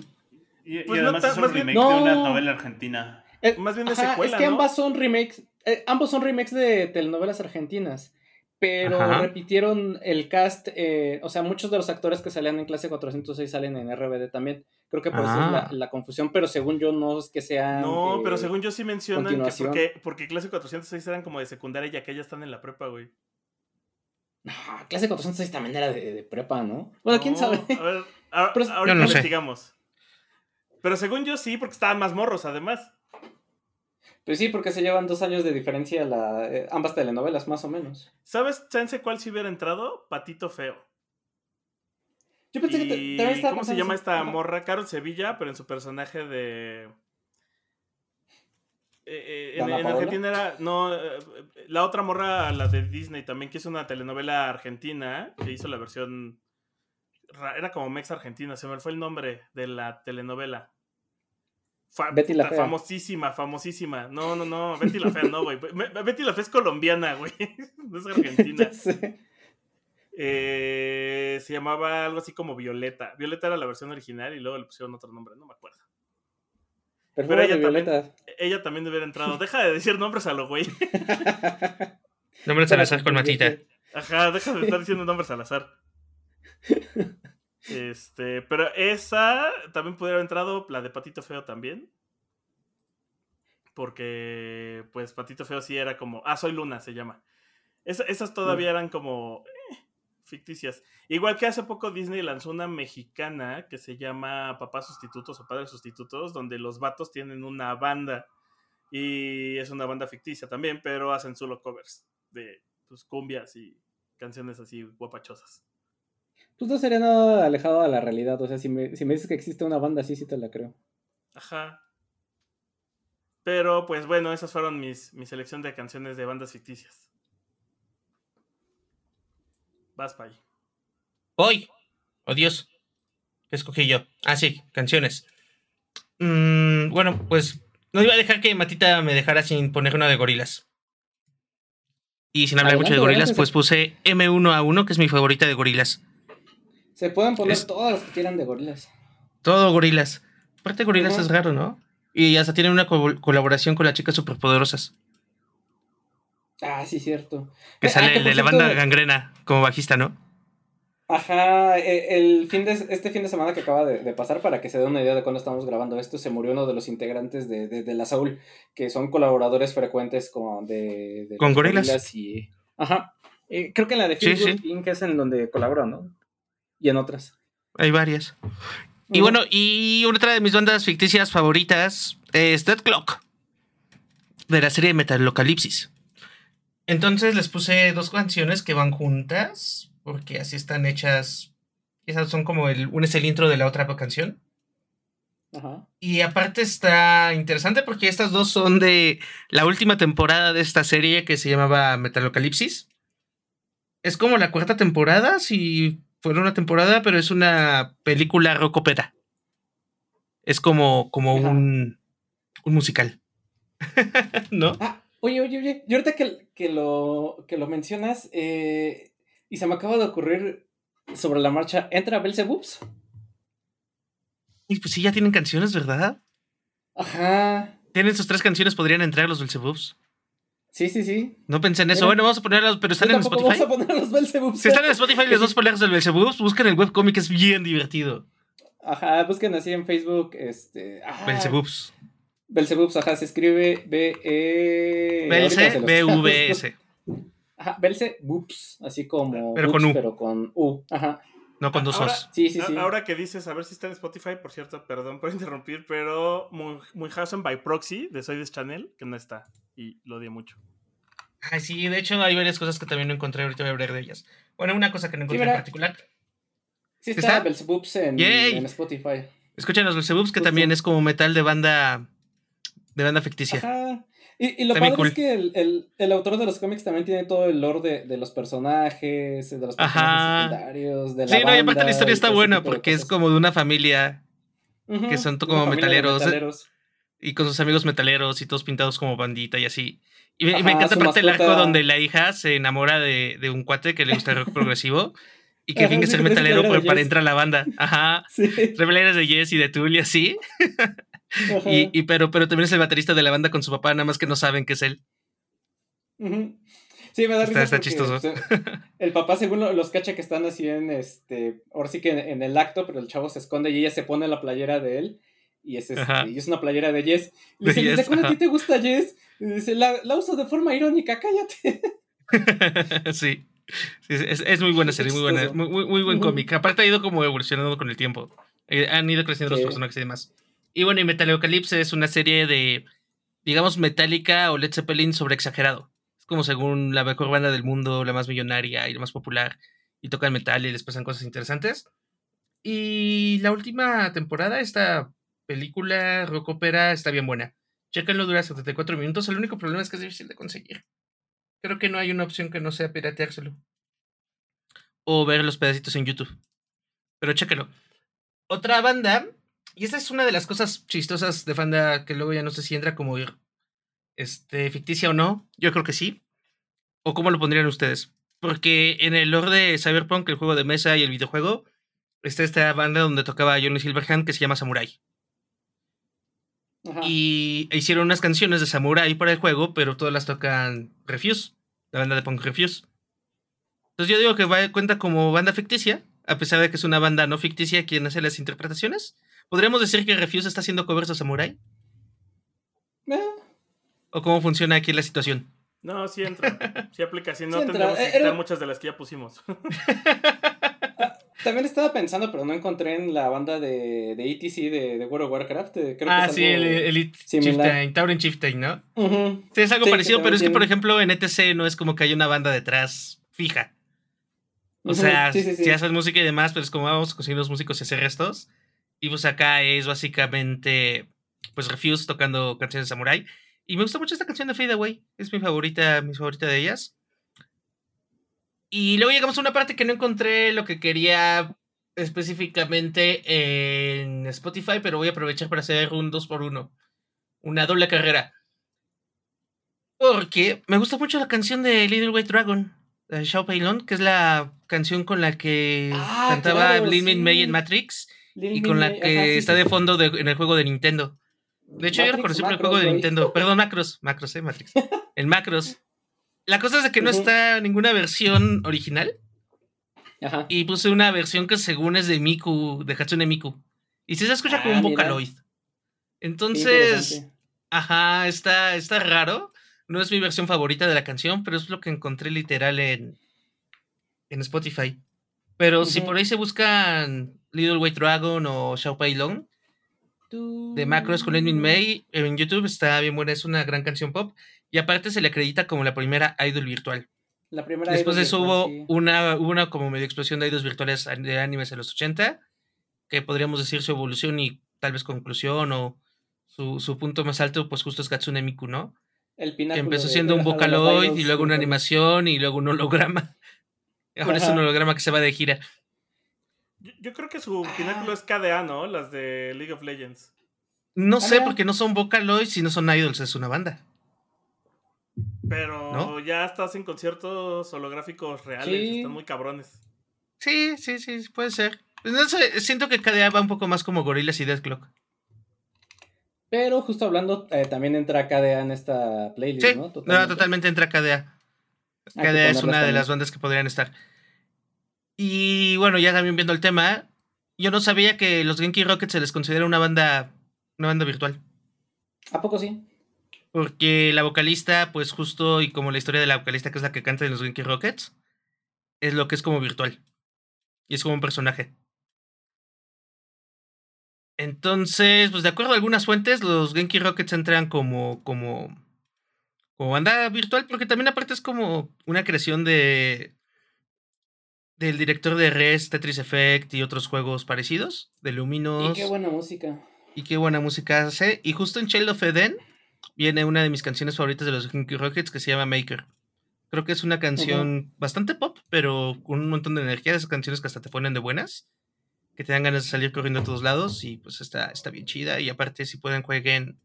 S1: Y,
S2: Pues
S1: además es un
S2: más bien-
S1: remake de una
S3: No.
S1: novela argentina.
S3: Eh,
S2: Más bien de
S3: ajá,
S2: secuela,
S3: Es que
S2: ¿no?
S3: ambas son remakes, eh, ambos son remakes de telenovelas argentinas, pero
S5: Ajá.
S3: repitieron el cast, eh, o sea, muchos de los actores que salían en clase 406 salen en RBD también. Creo que por eso es
S5: Ah.
S3: la, la confusión, pero según yo no es que sean...
S2: No,
S3: eh,
S2: pero según yo sí mencionan que porque, porque clase 406 eran como de secundaria y ya que ya están en la prepa, güey.
S3: No, clase 406 también era de, de prepa, ¿no? Bueno, quién
S2: No,
S3: sabe.
S2: A ver, a-
S3: Pero
S2: ahorita
S5: sé.
S2: investigamos. Pero según yo sí, porque estaban más morros, además.
S3: Pues sí, porque se llevan dos años de diferencia la, eh, ambas telenovelas, más o menos.
S2: ¿Sabes, Chance, cuál si hubiera entrado? Patito Feo.
S3: Yo pensé que te- también estaba
S2: ¿Cómo se llama esta morra? Carol Sevilla, pero en su personaje de... Eh, eh, en,
S3: ¿Dana
S2: en? Argentina era... No, la otra morra, la de Disney también, que hizo una telenovela argentina, que hizo la versión... ra- Era como Mex Argentina, se me fue el nombre de la telenovela. Fa-
S3: Betty la Fea.
S2: Famosísima, famosísima. No, no, no, Betty la Fea no, güey. Be- Betty la Fea es colombiana, güey. No es argentina. Eh, se llamaba algo así como Violeta. Violeta era la versión original y luego le pusieron otro nombre, no me acuerdo.
S3: Perfume
S2: ella también-. Ella también hubiera entrado. Deja de decir nombres a lo güey.
S5: Nombre Salazar con Matita.
S2: Ajá, deja de estar diciendo nombres al azar. Este, pero esa también pudiera haber entrado, la de Patito Feo también. Porque, pues, Patito Feo sí era como. Ah, soy Luna, se llama. Esa- esas todavía eran como. eh, ficticias. Igual que hace poco Disney lanzó una mexicana que se llama Papás Sustitutos o Padres Sustitutos, donde los vatos tienen una banda. Y es una banda ficticia también, pero hacen solo covers de pues, cumbias y canciones así guapachosas.
S3: Pues no sería nada alejado de la realidad. O sea, si me, si me dices que existe una banda así, sí te la creo.
S2: Ajá. Pero pues bueno, esas fueron mis, mi selección de canciones de bandas ficticias. Vas, Pai.
S5: Hoy. Oh, Dios. ¿Qué escogí yo? Ah, sí, canciones. Mm, bueno, pues no iba a dejar que Matita me dejara sin poner una de gorilas. Y sin hablar
S3: Adelante,
S5: mucho de gorilas,
S3: adelante.
S5: pues puse M1A1, que es mi favorita de gorilas.
S3: Se pueden poner
S5: Es-
S3: todas las que quieran de gorilas.
S5: Todo gorilas. Aparte, gorilas es raro, ¿no? Y hasta tienen una co- colaboración con las chicas superpoderosas.
S3: Ah, sí, cierto.
S5: Que
S3: Ah,
S5: sale
S3: que
S5: el de la banda gangrena como bajista, ¿no?
S3: Ajá, e- el fin de, este fin de semana que acaba de, de pasar, para que se den una idea de cuándo estamos grabando esto, se murió uno de los integrantes de, de, de la Saúl, que son colaboradores frecuentes con, de,
S5: Con
S3: los
S5: Gorillaz.
S3: Gorillaz y... Ajá, Eh, creo que en la de
S5: Sí,
S3: Feel Good
S5: sí.
S3: Inc. es en donde colaboró, ¿no? Y en otras.
S5: Hay varias. Y bueno, y otra de mis bandas ficticias favoritas es Dead Clock. De la serie Metalocalipsis. Entonces les puse dos canciones que van juntas. Porque así están hechas. Esas son como el. Una es el intro de la otra canción.
S3: Ajá.
S5: Y aparte está interesante porque estas dos son de la última temporada de esta serie que se llamaba Metalocalipsis. Es como la cuarta temporada, si fuera una temporada, pero es una película rock opera. Es como, como un, un musical. ¿No?
S3: Ah, oye, oye, oye, y ahorita que, que, lo, que lo mencionas, eh, y se me acaba de ocurrir sobre la marcha, ¿entra Belzebups?
S5: Y pues sí, ya tienen canciones, ¿verdad?
S3: Ajá,
S5: Tienen sus tres canciones, podrían entrar los Belzebups.
S3: Sí, sí, sí.
S5: No pensé en eso. Bueno, vamos a ponerlas, pero están en Spotify.
S3: Vamos a poner los Belzebups.
S5: Si están en Spotify los dos poleros del Belzebups, busquen el webcomic, es bien divertido.
S3: Ajá, busquen así en Facebook, este... Ah.
S5: Belzebups,
S3: ajá, se escribe B-E...
S5: Belce,
S3: ahorita se los-
S5: B-V-S.
S3: Ajá, Belzebups, así como...
S5: Pero con U.
S3: Pero con U, ajá.
S5: No con dos
S2: Ahora-
S5: os.
S3: Sí, sí,
S2: A-
S3: sí.
S2: Ahora que dices, a ver si está en Spotify, por cierto, perdón por interrumpir, pero Mu- Munchausen by Proxy de Soy Channel, que no está. Y lo odié mucho.
S5: Ay, sí, de hecho hay varias cosas que también no encontré, ahorita voy a hablar de ellas. Bueno, una cosa que no encontré en particular.
S3: Sí
S5: ¿Está?
S3: está en,
S5: Yay.
S3: en Spotify.
S5: Escuchen los Belzebups, que también es como metal de banda de banda ficticia.
S3: Ajá. Y, y lo padre
S5: cool.
S3: es que el, el- el autor de los cómics también tiene todo el lore de, de los personajes, de los personajes
S5: Ajá.
S3: secundarios, de la
S5: Sí, no, y aparte
S3: banda
S5: la historia está buena porque es como de una familia
S3: Ujú,
S5: que son como
S3: familia de
S5: metaleros, y con sus amigos metaleros y todos pintados como bandita y así. Y, me- y me
S3: Ajá,
S5: encanta aparte el arco donde la hija se enamora de, de un cuate que le gusta el rock progresivo y que
S3: Ajá,
S5: finge ser metalero para entrar a la banda. Ajá.
S3: Sí.
S5: Reveleras de Yes y de Tool y así.
S3: ajá,
S5: Y, y pero, pero también es el baterista de la banda con su papá, nada más que no saben que es él.
S3: Sí, me da risa
S5: está chistoso.
S3: el papá según lo- los cacha que están así en este, ahora sí que en, en el acto, pero el chavo se esconde y ella se pone la playera de él y es, este, y es una playera de Yes. Le
S5: De
S3: dice, ¿desde
S5: Yes,
S3: cuándo a ti te gusta Yes? Y dice, la, la uso de forma irónica, cállate.
S5: sí. Sí, es, es muy buena serie, muy buena, muy, muy, muy buen cómic. Aparte ha ido como evolucionando con el tiempo. Eh, han ido creciendo
S3: Sí.
S5: los personajes y demás. Y bueno, y Metalocalypse es una serie de, digamos, Metallica o Led Zeppelin sobre exagerado. Es como según la mejor banda del mundo, la más millonaria y la más popular. Y tocan metal y les pasan cosas interesantes. Y la última temporada, esta película rock opera está bien buena. Chéquenlo, dura 74 minutos. El único problema es que es difícil de conseguir. Creo que no hay una opción que no sea pirateárselo. O ver los pedacitos en YouTube. Pero chéquenlo. Otra banda, y esta es una de las cosas chistosas de banda que luego ya no sé si entra como este, ficticia o no. Yo creo que sí. ¿O cómo lo pondrían ustedes? Porque en el lore de Cyberpunk, el juego de mesa y el videojuego, está esta banda donde tocaba Johnny Silverhand que se llama Samurai.
S3: Ajá.
S5: Y hicieron unas canciones de Samurai para el juego, pero todas las tocan Refuse, la banda de punk Refuse. Entonces yo digo que va, cuenta como banda ficticia, a pesar de que es una banda no ficticia quien hace las interpretaciones. ¿Podríamos decir que Refuse está haciendo covers a Samurai?
S3: Eh,
S5: ¿O cómo funciona aquí la situación?
S2: No, sí entra. Sí aplica. Si no,
S3: Sí
S2: tendremos que
S3: Eh, era-
S2: quitar muchas de las que ya pusimos.
S3: También estaba pensando, pero no encontré en la banda de, de ETC de, de World of Warcraft. eh, Creo
S5: ah,
S3: que es
S5: sí, el
S3: algo- similar.
S5: Chieftain, Tauren Chieftain, ¿no? Sí, es algo
S3: Sí,
S5: parecido, pero es que, por ejemplo, en ETC no es como que hay una banda detrás fija. O sea,
S3: sí, sí, sí.
S5: si haces música y demás, pero es como vamos a conseguir los músicos y hacer estos. Y pues acá es básicamente, pues Refuse tocando canciones de Samurai. Y me gusta mucho esta canción de Fade Away. Es mi favorita, mi favorita de ellas. Y luego llegamos a una parte que no encontré lo que quería específicamente en Spotify, pero voy a aprovechar para hacer un 2 por 1 Una doble carrera. Porque me gusta mucho la canción de Little White Dragon, de Shao Peilon, que es la canción con la que
S3: Ah,
S5: cantaba
S3: claro,
S5: Lin Min May
S3: sí.
S5: en Matrix
S3: Lil
S5: y con la que
S3: ajá, sí,
S5: está
S3: sí.
S5: de fondo de- en el juego de Nintendo. De hecho, yo reconocí por el juego de. Nintendo. Perdón, Macros. Macros, eh, Matrix. El Macros. La cosa es de que no está ninguna versión original.
S3: Ajá.
S5: Y puse una versión que según es de Miku, de Hatsune Miku. Y se escucha como
S3: Ah,
S5: un
S3: mira.
S5: Vocaloid. Entonces, ajá, está, está raro. No es mi versión favorita de la canción, pero es lo que encontré literal en, en Spotify. Pero si por ahí se buscan Little White Dragon o Xiao Pai Long, de Macros con Edwin May, en YouTube está bien buena, es una gran canción pop. Y aparte se le acredita como la primera idol virtual.
S3: La primera
S5: Después de eso
S3: virtual,
S5: hubo
S3: sí.
S5: una, hubo una como medio explosión de idols virtuales de animes en los 80, que podríamos decir su evolución y tal vez conclusión o su, su punto más alto, pues justo es Katsune Miku, ¿no?
S3: El
S5: Que empezó siendo un
S3: de
S5: Vocaloid y luego una animación y luego un holograma. Ahora es un holograma que se va de gira.
S2: Yo, yo creo que su
S3: Ah.
S2: pináculo es KDA, ¿no? Las de League of Legends.
S5: No
S3: Ah,
S5: sé,
S3: mira.
S5: porque no son Vocaloids y no son idols, es una banda.
S2: Pero
S5: ¿No?
S2: ya hasta hacen conciertos holográficos reales.
S3: Sí.
S2: Están muy cabrones.
S5: Sí, sí, sí, puede ser. No sé, siento que KDA va un poco más como Gorillaz y Death Clock.
S3: Pero justo hablando, eh, también entra KDA en esta playlist,
S5: Sí,
S3: ¿no?
S5: no, totalmente entra KDA. KDA es una de las bandas que podrían estar. Y bueno, ya también viendo el tema, yo no sabía que los Genki Rockets se les considera una banda, una banda virtual.
S3: ¿A poco sí?
S5: Porque la vocalista, pues justo, y como la historia de la vocalista, que es la que canta en los Genki Rockets, es lo que es como virtual. Y es como un personaje. Entonces, pues de acuerdo a algunas fuentes, los Genki Rockets entran como, como, como banda virtual, porque también aparte es como una creación de del director de Res, Tetris Effect y otros juegos parecidos, de Luminos.
S3: Y qué buena música.
S5: Y qué buena música hace. Y justo en Child of Eden viene una de mis canciones favoritas de los Kinky Rockets que se llama Maker. Creo que es una canción bastante pop, pero con un montón de energía. Esas canciones que hasta te ponen de buenas. Que te dan ganas de salir corriendo a todos lados. Y pues está, está bien chida. Y aparte, si pueden, jueguen.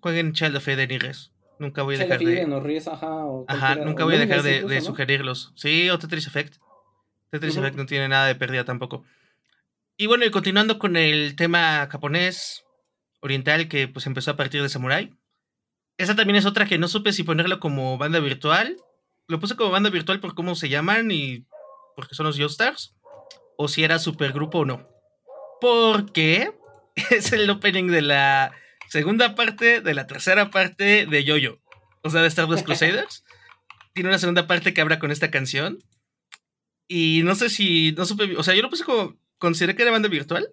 S5: Jueguen Child of Eden y Res. Nunca voy a dejar de.
S3: O ajá, o
S5: Ajá,
S3: cualquiera,
S5: nunca voy a dejar de,
S3: incluso,
S5: de
S3: ¿no?
S5: sugerirlos. Sí, o Tetris Effect. Tetris. Effect no tiene nada de pérdida tampoco. Y bueno, y continuando con el tema japonés, oriental, que pues empezó a partir de Samurai. Esa también es otra que no supe si ponerlo como banda virtual. Lo puse como banda virtual por cómo se llaman y porque son los Stars O si era supergrupo o no. Porque es el opening de la segunda parte de la tercera parte de Yoyo. O sea, de Star Wars Crusaders. Tiene una segunda parte que habla con esta canción. Y no sé si. No supe. O sea, yo lo puse como. Consideré que era banda virtual.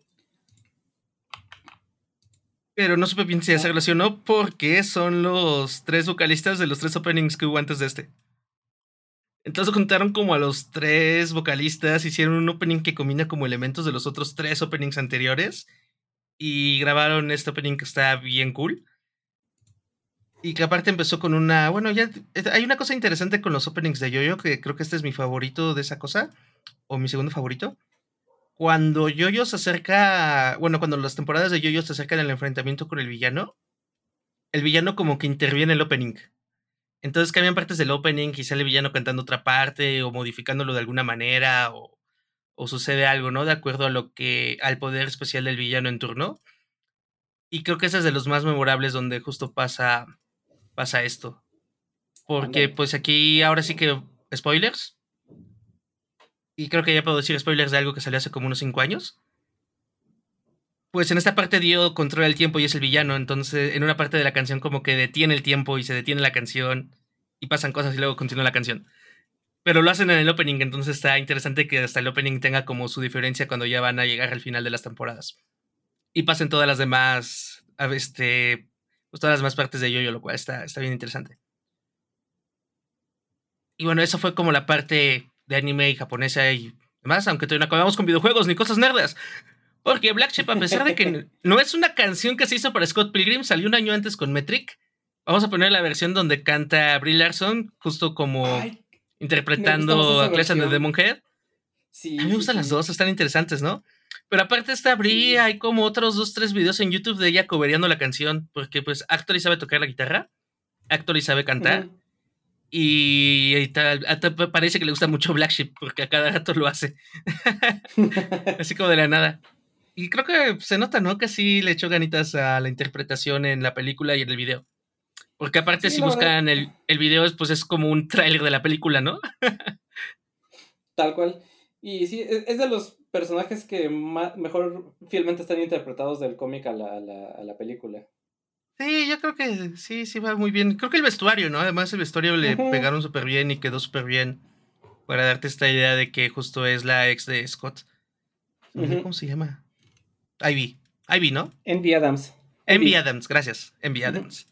S5: Pero no supe bien si o no. Porque son los tres vocalistas de los tres openings que hubo antes de este. Entonces juntaron como a los tres vocalistas. Hicieron un opening que combina como elementos de los otros tres openings anteriores. Y grabaron este opening que está bien cool. Y que aparte empezó con una. Bueno, ya. Hay una cosa interesante con los openings de Yoyo, que creo que este es mi favorito de esa cosa. O mi segundo favorito. Cuando Yoyo se acerca. Bueno, cuando las temporadas de Yoyo se acercan al enfrentamiento con el villano. El villano como que interviene en el opening. Entonces cambian partes del opening y sale el villano cantando otra parte. O modificándolo de alguna manera. O, o sucede algo, ¿no? De acuerdo a lo que. al poder especial del villano en turno. Y creo que ese es de los más memorables donde justo pasa pasa esto. Porque pues aquí ahora sí que spoilers. Y creo que ya puedo decir spoilers de algo que salió hace como unos 5 años. Pues en esta parte Dio controla el tiempo y es el villano. Entonces en una parte de la canción como que detiene el tiempo y se detiene la canción. Y pasan cosas y luego continúa la canción. Pero lo hacen en el opening, entonces está interesante que hasta el opening tenga como su diferencia cuando ya van a llegar al final de las temporadas. Y pasen todas las demás, este, pues todas las demás partes de Yoyo, lo cual está, está bien interesante. Y bueno, eso fue como la parte de anime y japonesa y demás, aunque todavía no acabamos con videojuegos ni cosas nerdas. Porque Black Sheep, a pesar de que no es una canción que se hizo para Scott Pilgrim, salió un año antes con Metric. Vamos a poner la versión donde canta Brie Larson, justo como
S3: Ay,
S5: interpretando a Clash and the. Demon Head.
S3: sí,
S5: A mí me
S3: sí,
S5: gustan las
S3: sí.
S5: dos, están interesantes, ¿no? Pero aparte está Brie,
S3: Sí.
S5: hay como otros dos, tres videos en YouTube de ella cobereando la canción, porque pues Actori sabe tocar la guitarra, Actori sabe cantar,
S3: Ujú.
S5: y, y tal- parece que le gusta mucho Black Sheep, porque a cada rato lo hace, así como de la nada. Y creo que se nota, ¿no? Que sí le echó ganitas a la interpretación en la película y en el video. Porque aparte
S3: Sí,
S5: si
S3: la verdad.
S5: buscan el, el video, es, pues es como un tráiler de la película, ¿no?
S3: Tal cual. Y sí, e, es de los personajes que mejor fielmente están interpretados del cómic a la, a la película.
S5: Sí, yo creo que sí, sí va muy bien. Creo que el vestuario, ¿no? Además el vestuario le pegaron súper bien y quedó súper bien para darte esta idea de que justo es la ex de Scott. ¿Cómo se llama? Ivy. Ivy, ¿no?
S3: Envy Adams.
S5: Envy Adams, gracias. Envy Adams.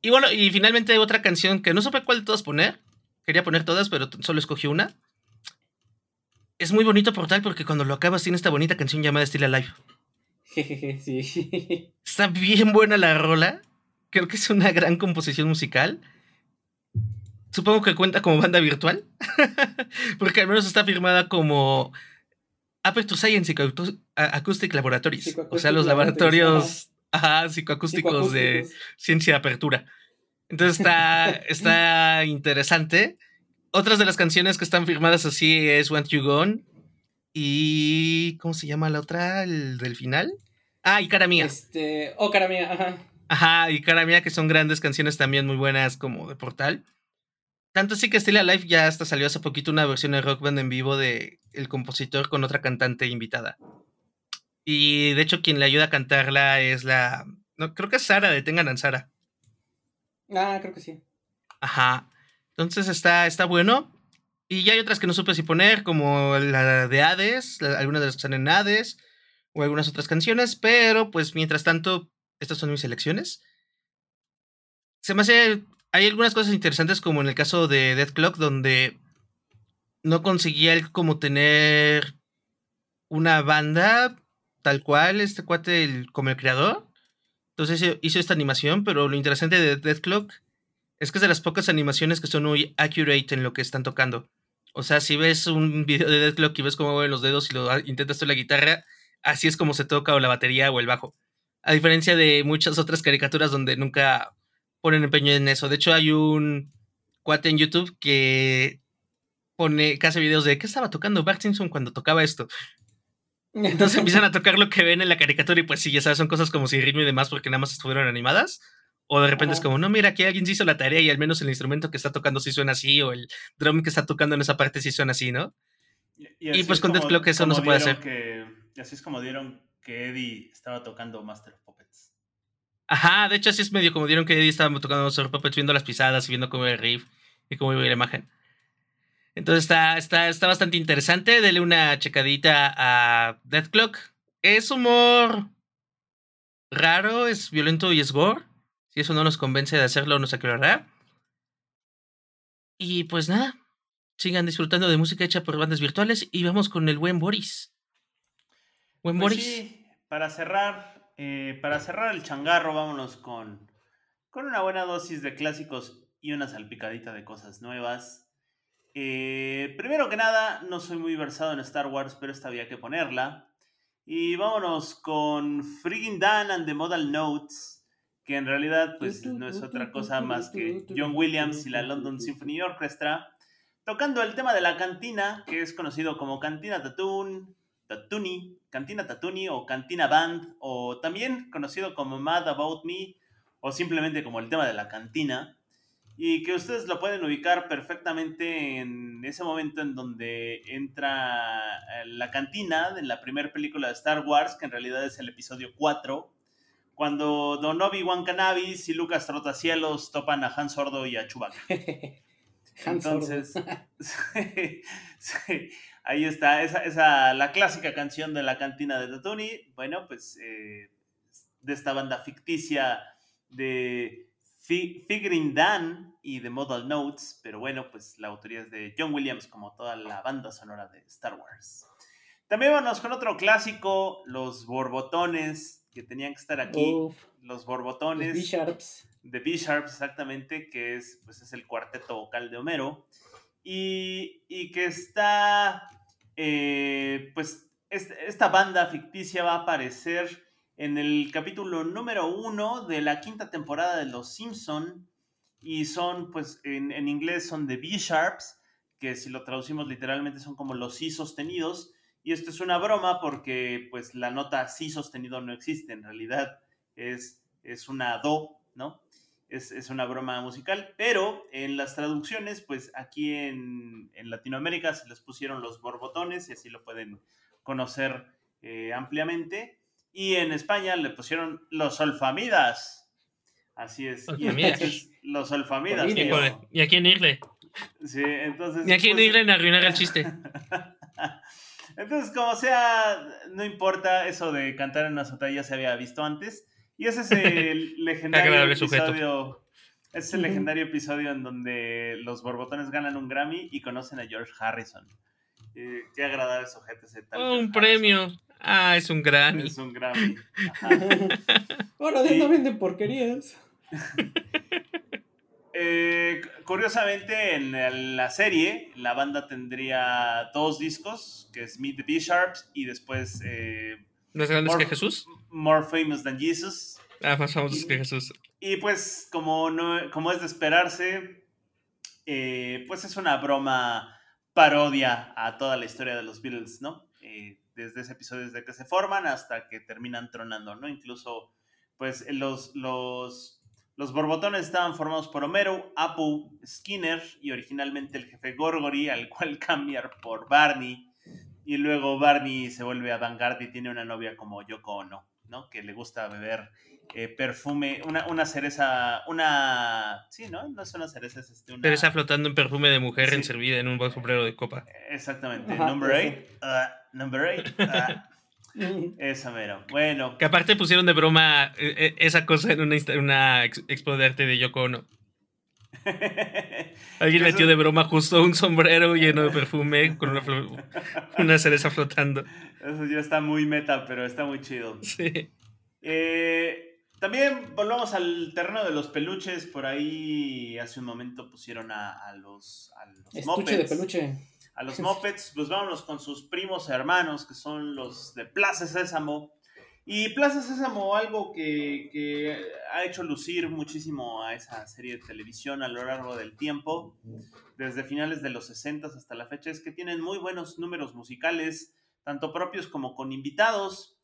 S5: Y bueno, y finalmente hay otra canción que no supe cuál de todas poner. Quería poner todas, pero solo escogí una. Es muy bonito Portal porque cuando lo acabas tiene esta bonita canción llamada Still Alive.
S3: sí.
S5: Está bien buena la rola. Creo que es una gran composición musical. Supongo que cuenta como banda virtual. Porque al menos está firmada como Aperture Science Acoustic Laboratories. O sea, los laboratorios psicoacústicos de ciencia de apertura. Entonces está, está interesante. Otras de las canciones que están firmadas así es Want You Gone y. ¿Cómo se llama la otra? El del final. Ah, y Cara Mía.
S3: Este. Oh, Cara Mía, ajá.
S5: Ajá, y Cara Mía, que son grandes canciones también muy buenas como de portal. Tanto así que Still Alive ya hasta salió hace poquito una versión de Rock Band en vivo de el compositor con otra cantante invitada. Y de hecho, quien le ayuda a cantarla es la. No, creo que es Sara de Tengan Sara.
S3: Ah, creo que sí.
S5: Ajá. Entonces está, está bueno. Y ya hay otras que no supe si poner, como la de Hades, algunas de las que están en Hades, o algunas otras canciones, pero pues mientras tanto, estas son mis elecciones. Se me hace. Hay algunas cosas interesantes, como en el caso de Dead Clock, donde no conseguía el como tener una banda tal cual, este cuate como el creador. Entonces hizo esta animación, pero lo interesante de Dead Clock es que es de las pocas animaciones que son muy accurate en lo que están tocando. O sea, si ves un video de Deathclock y ves cómo mueven los dedos y lo intentas tocar la guitarra, así es como se toca o la batería o el bajo. A diferencia de muchas otras caricaturas donde nunca ponen empeño en eso. De hecho, hay un cuate en YouTube que pone, que hace videos de qué estaba tocando Bart Simpson cuando tocaba esto. Entonces empiezan a tocar lo que ven en la caricatura y pues sí, ya sabes, son cosas como sin ritmo y demás porque nada más estuvieron animadas. O de repente es como, no, mira, aquí alguien se hizo la tarea y al menos el instrumento que está tocando sí suena así, o el drum que está tocando en esa parte sí suena así, ¿no? Y, pues con Death que eso no se puede hacer.
S1: y así es como dieron que Eddie estaba tocando Master of Puppets.
S5: Ajá, de hecho así es medio como dieron que Eddie estaba tocando Master of Puppets, viendo las pisadas y viendo cómo iba el riff y cómo iba la imagen. Entonces está, está, está bastante interesante. Dele una checadita a Death Clock. Es humor raro, es violento y es gore. Si eso no nos convence de hacerlo, nos aclarará. Y pues nada, sigan disfrutando de música hecha por bandas virtuales y vamos con el buen Boris.
S1: Buen pues Boris. Sí, para cerrar, eh, para cerrar el changarro, vámonos con, con una buena dosis de clásicos y una salpicadita de cosas nuevas. Eh, primero que nada, no soy muy versado en Star Wars, pero esta había que ponerla. Y vámonos con Friggin' Dan and the Modal Notes que en realidad pues no es otra cosa más que John Williams y la London Symphony Orchestra, tocando el tema de la cantina, que es conocido como Cantina Tatoon, Tatuni, Cantina Tatuni o Cantina Band, o también conocido como Mad About Me, o simplemente como el tema de la cantina, y que ustedes lo pueden ubicar perfectamente en ese momento en donde entra eh, la cantina en la primera película de Star Wars, que en realidad es el episodio 4, cuando Don Obi-Wan Cannabis y Lucas Trotacielos topan a Han Sordo y a Chewbacca. Entonces, ahí está, esa, la clásica canción de la cantina de Tatooine. Bueno, pues eh, de esta banda ficticia de Figuring Dan y de Modal Notes, pero bueno, pues la autoría es de John Williams, como toda la banda sonora de Star Wars. También vamos con otro clásico, Los Borbotones que tenían que estar aquí. los borbotones.
S3: De B-Sharps.
S1: De B-Sharps, exactamente, que es, pues, es el cuarteto vocal de Homero. Y, y que está, eh, pues, esta banda ficticia va a aparecer en el capítulo número uno de la quinta temporada de Los Simpson. Y son, pues, en, en inglés son de B-Sharps, que si lo traducimos literalmente son como los si sostenidos y esto es una broma porque pues la nota si sostenido no existe, en realidad es, es una do, ¿no? Es, es, una broma musical, pero en las traducciones, pues aquí en, en, Latinoamérica se les pusieron los borbotones y así lo pueden conocer eh, ampliamente. Y en España le pusieron los olfamidas. Así es. Y entonces, los olfamidas.
S5: Y, y aquí en Irle.
S1: Sí, entonces.
S5: Y aquí en Irle en arruinar el chiste.
S1: entonces, como sea, no importa, eso de cantar en una azotea ya se había visto antes. Y ese es el legendario episodio. Es el legendario episodio en donde los borbotones ganan un Grammy y conocen a George Harrison. Eh, qué agradable sujeto ese tal.
S5: Oh, un premio. Ah, es un Grammy.
S1: Es un Grammy.
S3: Ahora sí. no venden porquerías.
S1: eh, curiosamente, en la serie, la banda tendría dos discos, que es Meet the B-Sharps y después... Eh,
S5: ¿Más grandes que Jesús?
S1: More Famous Than Jesus.
S5: Ah, más famosos que Jesús.
S1: Y pues, como, no, como es de esperarse, eh, pues es una broma parodia a toda la historia de los Beatles, ¿no? Eh, desde ese episodio, desde que se forman hasta que terminan tronando, ¿no? Incluso, pues, los, los, los borbotones estaban formados por Homero, Apu, Skinner y originalmente el jefe Gorgory, al cual cambiar por Barney. Y luego Barney se vuelve a Vanguard y tiene una novia como Yoko Ono, ¿no? Que le gusta beber eh, perfume, una, una, cereza, una... Sí, ¿no? No es una cereza, es este, una...
S5: Cereza flotando en perfume de mujer sí. en servida en un buen sombrero de copa.
S1: Exactamente. Ajá, number 8. Uh, number 8. Uh. Esa mero. Bueno.
S5: Que aparte pusieron de broma eh, esa cosa en una, una expo de arte de Yoko Ono. Alguien metió de broma justo un sombrero lleno de perfume con una, una cereza flotando.
S1: Eso ya está muy meta, pero está muy chido.
S5: Sí.
S1: Eh, también volvamos al terreno de los peluches. Por ahí hace un momento pusieron a, a los, a los
S3: Estuche
S1: mopeds.
S3: de peluche.
S1: A los mopeds, pues vámonos con sus primos hermanos, que son los de Plaza Sésamo. Y Plaza Sésamo, algo que, que, ha hecho lucir muchísimo a esa serie de televisión a lo largo del tiempo, desde finales de los 60 hasta la fecha, es que tienen muy buenos números musicales, tanto propios como con invitados.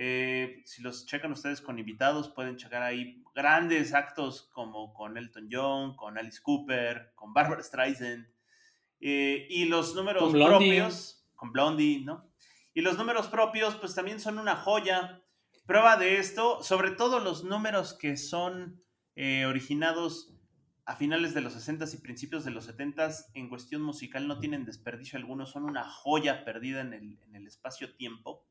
S1: Eh, si los checan ustedes con invitados, pueden checar ahí grandes actos como con Elton John, con Alice Cooper, con Barbara Streisand. Eh, y los números
S3: Con
S1: propios, con Blondie, ¿no? Y los números propios, pues también son una joya. Prueba de esto, sobre todo los números que son eh, originados a finales de los 60s y principios de los 70s, en cuestión musical no tienen desperdicio alguno, son una joya perdida en el, en el espacio-tiempo.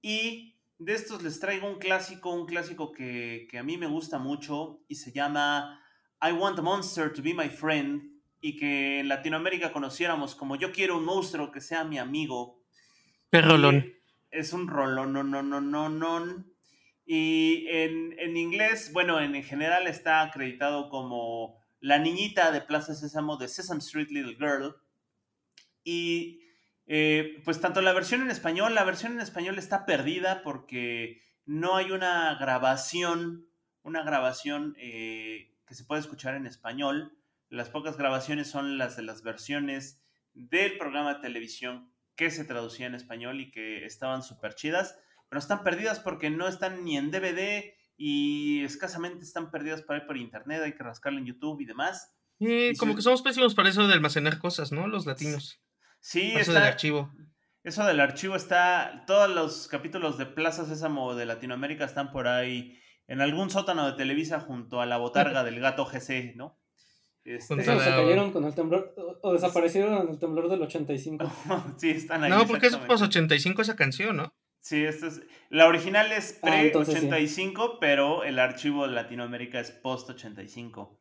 S1: Y de estos les traigo un clásico, un clásico que, que, a mí me gusta mucho y se llama I Want a Monster to Be My Friend y que en Latinoamérica conociéramos como Yo quiero un monstruo que sea mi amigo.
S5: Perrolón.
S1: Es un rolón, no, no, no, no, no. Y en, en, inglés, bueno, en general está acreditado como La niñita de Plaza Sésamo de Sesame Street Little Girl. Y eh, pues tanto la versión en español, la versión en español está perdida porque no hay una grabación, una grabación eh, que se puede escuchar en español. Las pocas grabaciones son las de las versiones del programa de televisión que se traducía en español y que estaban súper chidas, pero están perdidas porque no están ni en DVD y escasamente están perdidas por ahí por internet, hay que rascarle en YouTube y demás.
S5: Eh,
S1: Y
S5: como
S1: si-
S5: que somos pésimos para eso de almacenar cosas, ¿no? Los latinos.
S1: Sí,
S5: eso
S1: está,
S5: del archivo.
S1: Eso del archivo está. Todos los capítulos de Plaza Sésamo de Latinoamérica están por ahí en algún sótano de Televisa junto a la botarga del gato GC, ¿no? Este,
S3: se
S5: la-
S3: cayeron con el temblor, o- desaparecieron en el temblor del 85.
S1: sí, están ahí.
S5: No, porque es post 85 esa canción, ¿no?
S1: Sí, esto es, la original es
S3: Ah, entonces sí.
S1: pre-85, pero el archivo de Latinoamérica es post-85.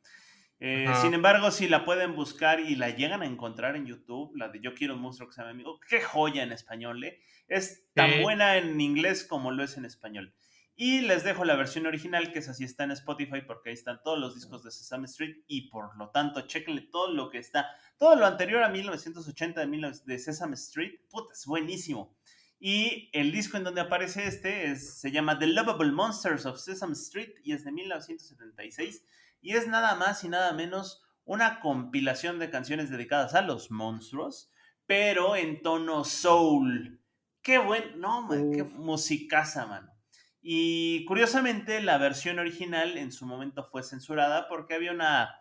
S1: Eh, sin embargo, si la pueden buscar y la llegan a encontrar en YouTube, la de Yo quiero un monstruo que sea mi amigo, qué joya en español, ¿eh? Es tan
S5: Sí.
S1: buena en inglés como lo es en español. Y les dejo la versión original, que es así, está en Spotify, porque ahí están todos los discos de Sesame Street y por lo tanto, chequenle todo lo que está, todo lo anterior a 1980 de, 19 de Sesame Street, puta, es buenísimo. Y el disco en donde aparece este es- se llama The Lovable Monsters of Sesame Street y es de 1976 y es nada más y nada menos una compilación de canciones dedicadas a los monstruos, pero en tono soul. Qué buen, no, man, qué musicaza, mano. Y curiosamente, la versión original en su momento fue censurada porque había una.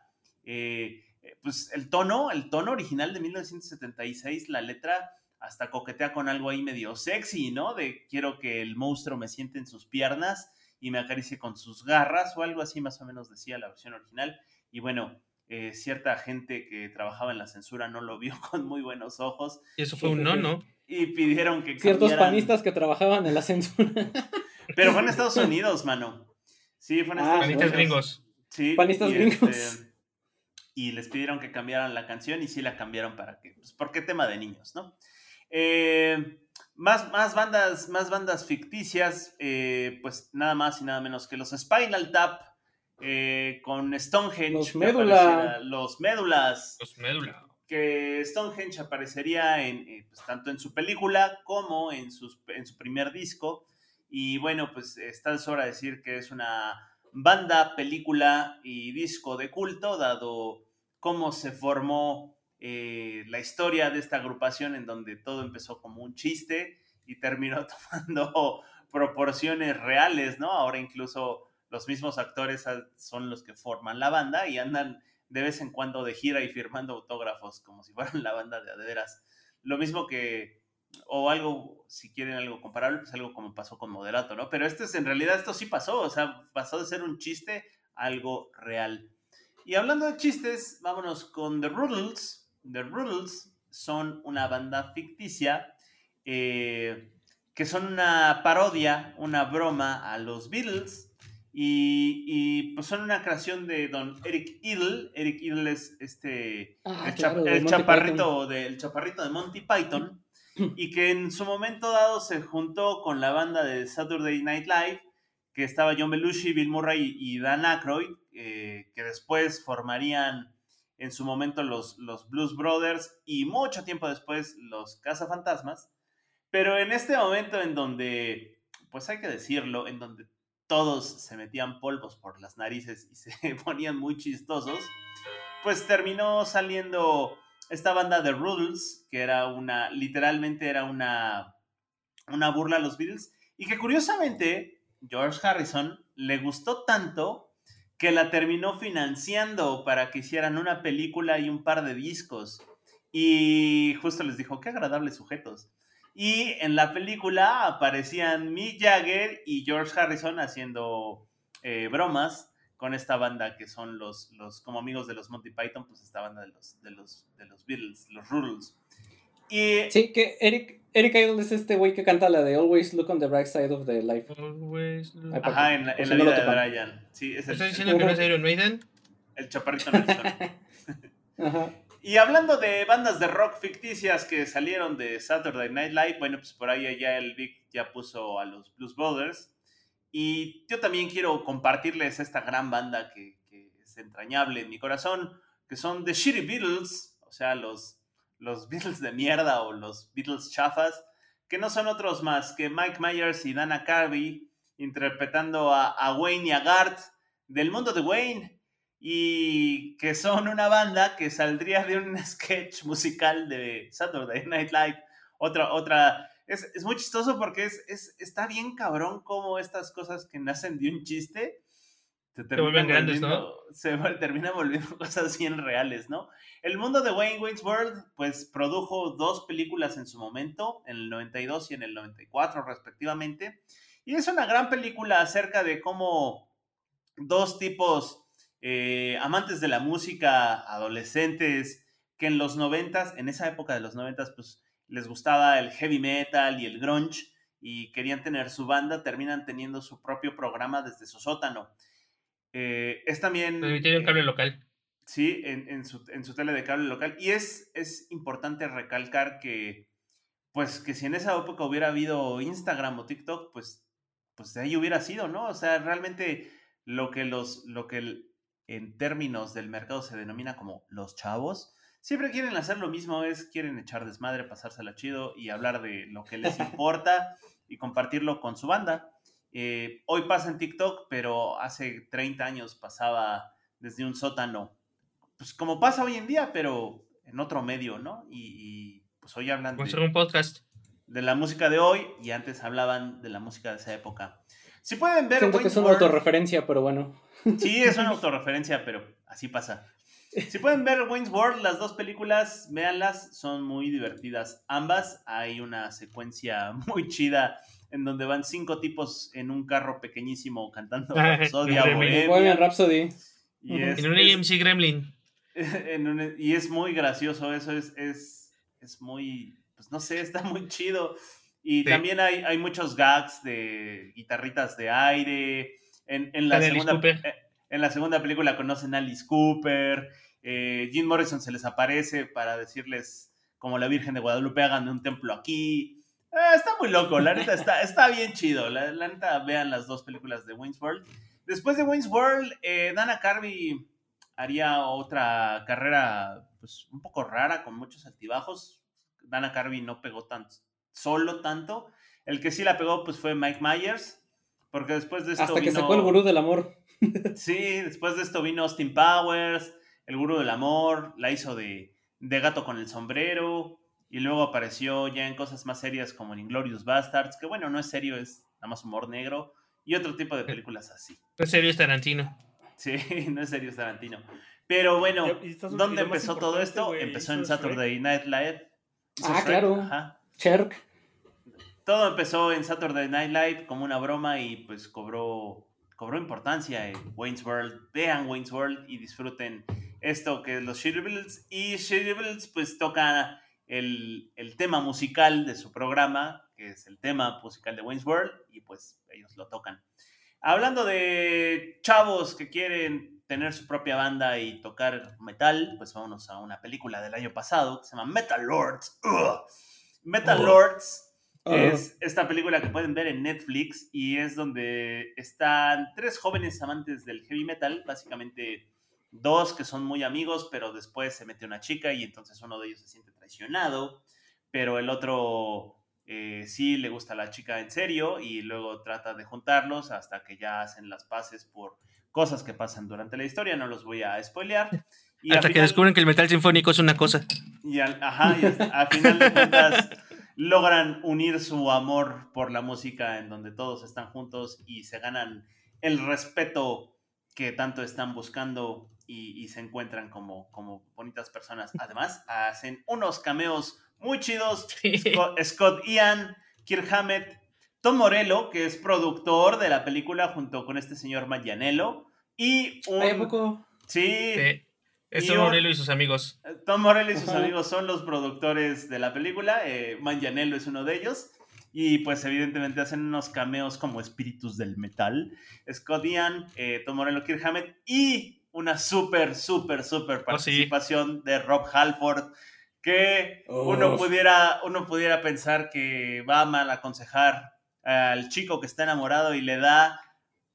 S1: Eh, pues el tono, el tono original de 1976, la letra hasta coquetea con algo ahí medio sexy, ¿no? De quiero que el monstruo me siente en sus piernas y me acaricie con sus garras o algo así más o menos decía la versión original. Y bueno, eh, cierta gente que trabajaba en la censura no lo vio con muy buenos ojos.
S5: Y eso fue un no, ¿no?
S1: Y pidieron que
S3: Ciertos panistas que trabajaban en la censura.
S1: Pero fue en Estados Unidos, mano. Sí, fue en
S5: ah, Estados Unidos. Panistas gringos.
S1: Sí.
S3: Panistas gringos.
S1: Este, y les pidieron que cambiaran la canción y sí la cambiaron para que, pues, porque tema de niños, ¿no? Eh, más, más, bandas, más bandas ficticias, eh, pues nada más y nada menos que los Spinal Tap eh, con Stonehenge.
S3: Los médula.
S1: Los médulas.
S5: Los médula.
S1: Que Stonehenge aparecería en, pues, tanto en su película como en, sus, en su primer disco. Y bueno, pues está de sobra decir que es una banda, película y disco de culto, dado cómo se formó eh, la historia de esta agrupación en donde todo empezó como un chiste y terminó tomando proporciones reales, ¿no? Ahora incluso los mismos actores son los que forman la banda y andan de vez en cuando de gira y firmando autógrafos como si fueran la banda de adeveras. Lo mismo que, o algo, si quieren algo comparable, pues algo como pasó con Moderato, ¿no? Pero este es, en realidad esto sí pasó, o sea, pasó de ser un chiste a algo real. Y hablando de chistes, vámonos con The Rudels, The Rudels son una banda ficticia eh, que son una parodia, una broma a los Beatles. Y, pues son una creación de don Eric Idle. Eric Idle es este
S3: ah,
S1: el, chaparrito de, chaparrito de Monty Python. y que en su momento dado se juntó con la banda de Saturday Night Live, que estaba John Belushi, Bill Murray y Dan Aykroyd, eh, que después formarían en su momento los, los Blues Brothers y mucho tiempo después los Cazafantasmas. Pero en este momento en donde, pues hay que decirlo, en donde todos se metían polvos por las narices y se ponían muy chistosos, pues terminó saliendo esta banda de Rules, que era una, literalmente era una, una burla a los Beatles, y que curiosamente George Harrison le gustó tanto que la terminó financiando para que hicieran una película y un par de discos. Y justo les dijo, qué agradables sujetos. Y en la película aparecían Mick Jagger y George Harrison haciendo eh, bromas con esta banda que son los, los, como amigos de los Monty Python, pues esta banda de los, de los, de los Beatles, los Rules. Y,
S3: sí, que Eric, Eric Idle es este güey que canta la de Always Look on the Bright Side of the Life.
S5: Always
S1: look. Ajá, en, la, en la vida de Brian. Sí, es el,
S5: ¿Estás diciendo que no es Iron Maiden?
S1: El chaparrito Ajá. Y hablando de bandas de rock ficticias que salieron de Saturday Night Live, bueno, pues por ahí ya el Vic ya puso a los Blues Brothers. Y yo también quiero compartirles esta gran banda que, que es entrañable en mi corazón, que son The Shitty Beatles, o sea, los los Beatles de mierda o los Beatles chafas, que no son otros más que Mike Myers y Dana Carvey interpretando a, Wayne y a Garth del mundo de Wayne y que son una banda que saldría de un sketch musical de Saturday Night Live. Otra, otra, es, muy chistoso porque es, es, está bien cabrón como estas cosas que nacen de un chiste
S5: se, vuelven grandes, ¿no?
S1: Se termina volviendo cosas bien reales, ¿no? El mundo de Wayne Wayne's World, pues produjo dos películas en su momento, en el 92 y en el 94 respectivamente. Y es una gran película acerca de cómo dos tipos eh, amantes de la música, adolescentes, que en los 90, en esa época de los 90, pues les gustaba el heavy metal y el grunge y querían tener su banda, terminan teniendo su propio programa desde su sótano. Eh, es también...
S5: Tiene un cable local.
S1: Sí, en, su, tele de cable local. Y es, es importante recalcar que, pues, que si en esa época hubiera habido Instagram o TikTok, pues, pues de ahí hubiera sido, ¿no? O sea, realmente lo que los, lo que en términos del mercado se denomina como los chavos, siempre quieren hacer lo mismo, es quieren echar desmadre, pasársela chido y hablar de lo que les importa y compartirlo con su banda. Eh, hoy pasa en TikTok, pero hace 30 años pasaba desde un sótano. Pues como pasa hoy en día, pero en otro medio, ¿no? Y, pues hoy hablan
S5: de, un podcast.
S1: de la música de hoy y antes hablaban de la música de esa época. Si pueden ver.
S3: Siento que es una
S1: World-
S3: autorreferencia, pero bueno.
S1: Sí, es una autorreferencia, pero así pasa. Si pueden ver Wayne's World, las dos películas, véanlas, son muy divertidas. Ambas, hay una secuencia muy chida en donde van cinco tipos en un carro pequeñísimo cantando.
S3: Bohemian Rhapsody.
S1: Y
S3: Ujú.
S1: es,
S5: En un
S1: es-
S5: AMC Gremlin.
S1: en un- y es muy gracioso, eso es, es, es muy, pues no sé, está muy chido. Y
S5: Sí.
S1: también hay, hay muchos gags de guitarritas de aire. En, en la segunda,
S5: Cooper.
S1: eh, en la segunda película conocen a Alice Cooper. eh, Jim Morrison se les aparece para decirles, como la Virgen de Guadalupe, hagan un templo aquí. Eh, está muy loco, la neta está, está bien chido. La, la neta, vean las dos películas de Wayne's World. Después de Wayne's World, eh, Dana Carvey haría otra carrera pues un poco rara con muchos altibajos. Dana Carvey no pegó tan solo tanto. El que sí la pegó pues fue Mike Myers, porque después de esto
S3: Hasta que sacó el gurú del amor.
S1: Sí, después de esto vino Austin Powers, el gurú del amor, la hizo de, de gato con el sombrero, y luego apareció ya en cosas más serias como en Inglorious Bastards, que bueno, no es serio, es nada más humor negro, y otro tipo de películas así.
S5: En serio es Tarantino.
S1: Sí, no es serio, es Tarantino. Pero bueno, ¿dónde empezó todo esto? empezó en
S2: Shrek.
S1: Saturday Night Live.
S3: Ah,
S1: Shrek,
S3: claro.
S1: ajá.
S3: Cherk.
S1: Todo empezó en Saturday Night Live como una broma y pues cobró, cobró importancia en Wayne's World. Vean Wayne's World y disfruten esto que es los Shiribbles. Y Shiribbles pues toca el, el tema musical de su programa, que es el tema musical de Wayne's World, y pues ellos lo tocan. Hablando de chavos que quieren tener su propia banda y tocar metal, pues vámonos a una película del año pasado que se llama Metal Lords. Ugh. Metal. Lords
S3: Oh.
S1: es esta película que pueden ver en Netflix y es donde están tres jóvenes amantes del heavy metal, básicamente dos que son muy amigos, pero después se mete una chica y entonces uno de ellos se siente pero el otro eh, sí le gusta a la chica en serio y luego trata de juntarlos hasta que ya hacen las paces por cosas que pasan durante la historia, no los voy a spoilear. Y
S5: Hasta que descubren que el metal sinfónico es una cosa.
S1: y al, ajá, y hasta- a final de cuentas logran unir su amor por la música en donde todos están juntos y se ganan el respeto que tanto están buscando y, y se encuentran como, como bonitas personas. Además, hacen unos cameos muy chidos. Scott, Scott Ian, Kirk Hammett, Tom Morello, que es productor de la película junto con este señor Mayanello. Y un...
S3: Ay, ¿a poco?
S1: Sí,
S5: Sí. Es
S1: Y
S5: Tom Morello y sus amigos.
S1: Tom Morello y sus
S3: Ajá.
S1: amigos son los productores de la película. Eh, es uno de ellos. Y pues evidentemente hacen unos cameos como espíritus del metal. Scott Ian, eh, Tom Morello, Kirk Hammett y una súper, súper, súper
S5: Oh, sí.
S1: participación de Rob Halford. Que uno, pudiera, uno pudiera pensar que va a mal aconsejar al chico que está enamorado y le da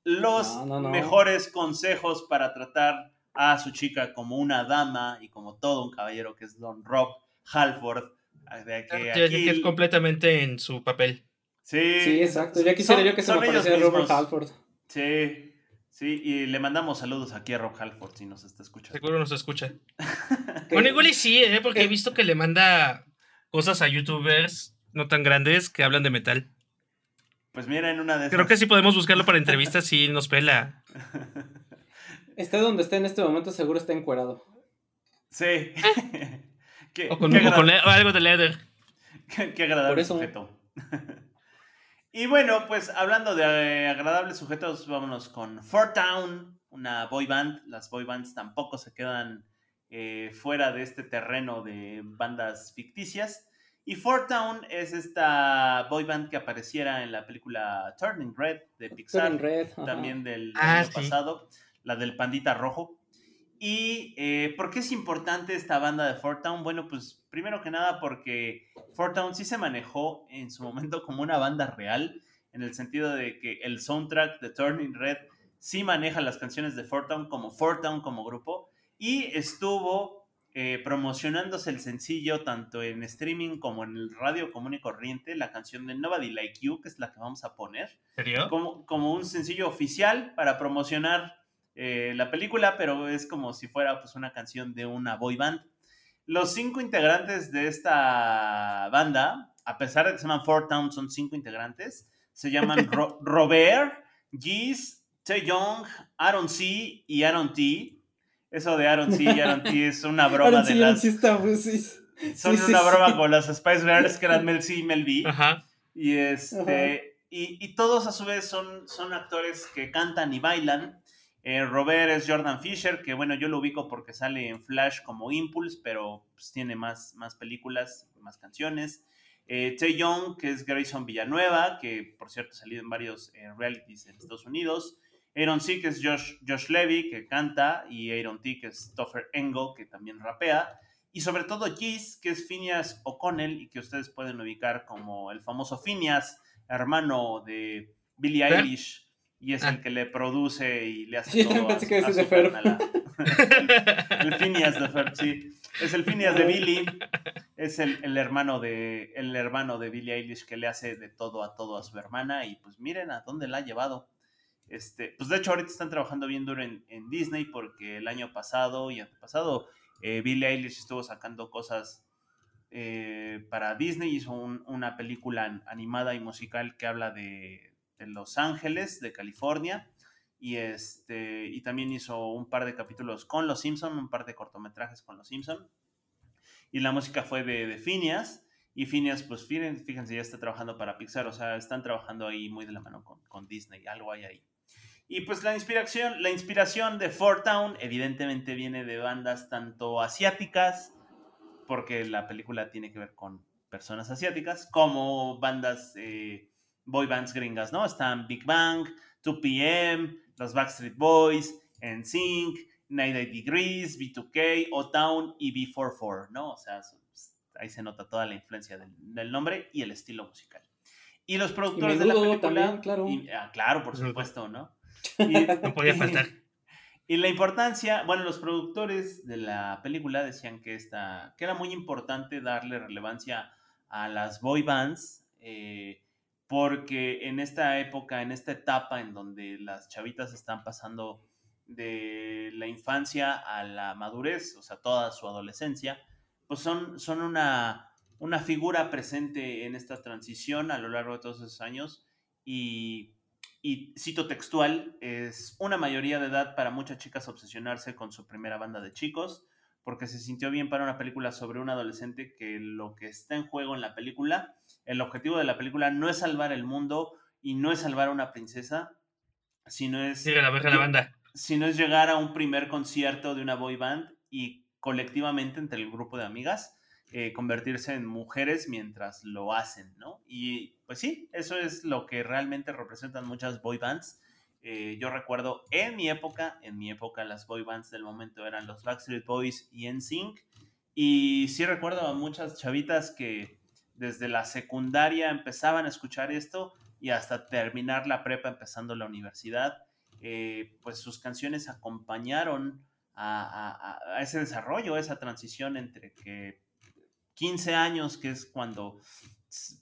S1: los
S3: No, no, no.
S1: mejores consejos para tratar a su chica como una dama y como todo un caballero que es Don Rob Halford. De que
S5: Que-
S1: aquí-
S5: que es completamente en su papel.
S1: sí,
S3: Sí, exacto. Ya quisiera
S1: son-
S3: yo que se me pareciera Robert. Halford.
S1: Sí, sí, y le mandamos saludos aquí a Rob Halford si nos está escuchando.
S5: Seguro nos escucha. Bueno, igual y sí, ¿eh? porque he visto que le manda cosas a youtubers no tan grandes que hablan de metal.
S1: Pues mira, en una de esas.
S5: Creo que sí podemos buscarlo para entrevistas y nos pela.
S3: Esté donde esté en este momento, seguro está encuerado.
S1: Sí. qué,
S5: O con,
S1: qué
S5: o con
S1: agra-
S5: le- o algo de leather.
S1: qué- qué agradable
S3: Por eso.
S1: sujeto. Y bueno, pues hablando de eh, agradables sujetos, vámonos con Four Town, una boy band. Las boy bands tampoco se quedan eh, fuera de este terreno de bandas ficticias. Y Four Town es esta boy band que apareciera en la película Turning Red de Pixar.
S3: Turning Red. ajá.
S1: también del
S5: Ah,
S1: año
S5: sí.
S1: pasado, la del Pandita Rojo. ¿Y eh, por qué es importante esta banda de Fort Town? Bueno, pues primero que nada porque Fort Town sí se manejó en su momento como una banda real, en el sentido de que el soundtrack de Turning Red sí maneja las canciones de Fort Town como Fort Town como grupo y estuvo eh, promocionándose el sencillo tanto en streaming como en el radio común y corriente, la canción de Nobody Like You, que es la que vamos a poner
S5: ¿En serio?
S1: como, como un sencillo oficial para promocionar eh, la película, pero es como si fuera pues, una canción de una boy band. Los cinco integrantes de esta banda, a pesar de que se llaman Four Town, son cinco integrantes, se llaman Ro- Robert, Geese, Young, Aaron C. y Aaron T. Eso de Aaron C. y Aaron T. es una broma de las... Son una broma con las Spice Girls que eran Mel C y Mel B.
S5: Ajá.
S1: Y este... Y, y, todos a su vez son, son actores que cantan y bailan. Eh, Robert es Jordan Fisher, que bueno, yo lo ubico porque sale en Flash como Impulse, pero pues, tiene más, más películas, más canciones. Eh, Tae Young, que es Grayson Villanueva, que por cierto ha salido en varios eh, realities en Estados Unidos. Aaron C, que es Josh, Josh Levy, que canta, y Aaron T, que es Topher Engel, que también rapea. Y sobre todo Giz, que es Phineas O'Connell, y que ustedes pueden ubicar como el famoso Phineas, hermano de Billie Eilish, y es el ah. que le produce y le hace
S3: sí, todo. pensé que de Fer.
S1: el Phineas de Fer, sí. Es el Phineas de Billie. Es el, el, hermano de el hermano de Billie Eilish que le hace de todo a todo a su hermana. Y pues miren a dónde la ha llevado. Este, pues de hecho ahorita están trabajando bien duro en, en Disney porque el año pasado y antepasado eh, Billie Eilish estuvo sacando cosas eh, para Disney, hizo una película animada y musical que habla de, de, Los Ángeles, de California, y, este, y también hizo un par de capítulos con Los Simpson, un par de cortometrajes con Los Simpson, y la música fue de, de Phineas, y Phineas, pues fíjense, ya está trabajando para Pixar, o sea, están trabajando ahí muy de la mano con, con Disney, algo hay ahí. Y pues la inspiración, la inspiración de Fort Town evidentemente viene de bandas tanto asiáticas, porque la película tiene que ver con personas asiáticas, como bandas, eh, boy bands gringas, ¿no? Están Big Bang, 2PM, los Backstreet Boys, NSYNC, 98 Degrees, B2K, O-Town y B44, ¿no? O sea, ahí se nota toda la influencia del, nombre y el estilo musical. Y los productores de la película...
S3: claro.
S1: Ah, claro, por supuesto, ¿no?
S5: Y, no podía faltar.
S1: Y la importancia, bueno, los productores de la película decían que, esta, que era muy importante darle relevancia a las boy bands, eh, porque en esta época, en esta etapa en donde las chavitas están pasando de la infancia a la madurez, o sea, toda su adolescencia, pues son, son una, una figura presente en esta transición a lo largo de todos esos años y y cito textual, es una mayoría de edad para muchas chicas obsesionarse con su primera banda de chicos, porque se sintió bien para una película sobre un adolescente que lo que está en juego en la película, el objetivo de la película no es salvar el mundo y no es salvar a una princesa, sino es...
S5: la, la banda.
S1: Sino es llegar a un primer concierto de una boy band y colectivamente entre el grupo de amigas eh, convertirse en mujeres mientras lo hacen, ¿no? Y pues sí, eso es lo que realmente representan muchas boy bands. Eh, yo recuerdo en mi época, en mi época las boy bands del momento eran los Backstreet Boys y NSYNC. Y sí recuerdo a muchas chavitas que desde la secundaria empezaban a escuchar esto y hasta terminar la prepa empezando la universidad, eh, pues sus canciones acompañaron a, a, ese desarrollo, esa transición entre que 15 años, que es cuando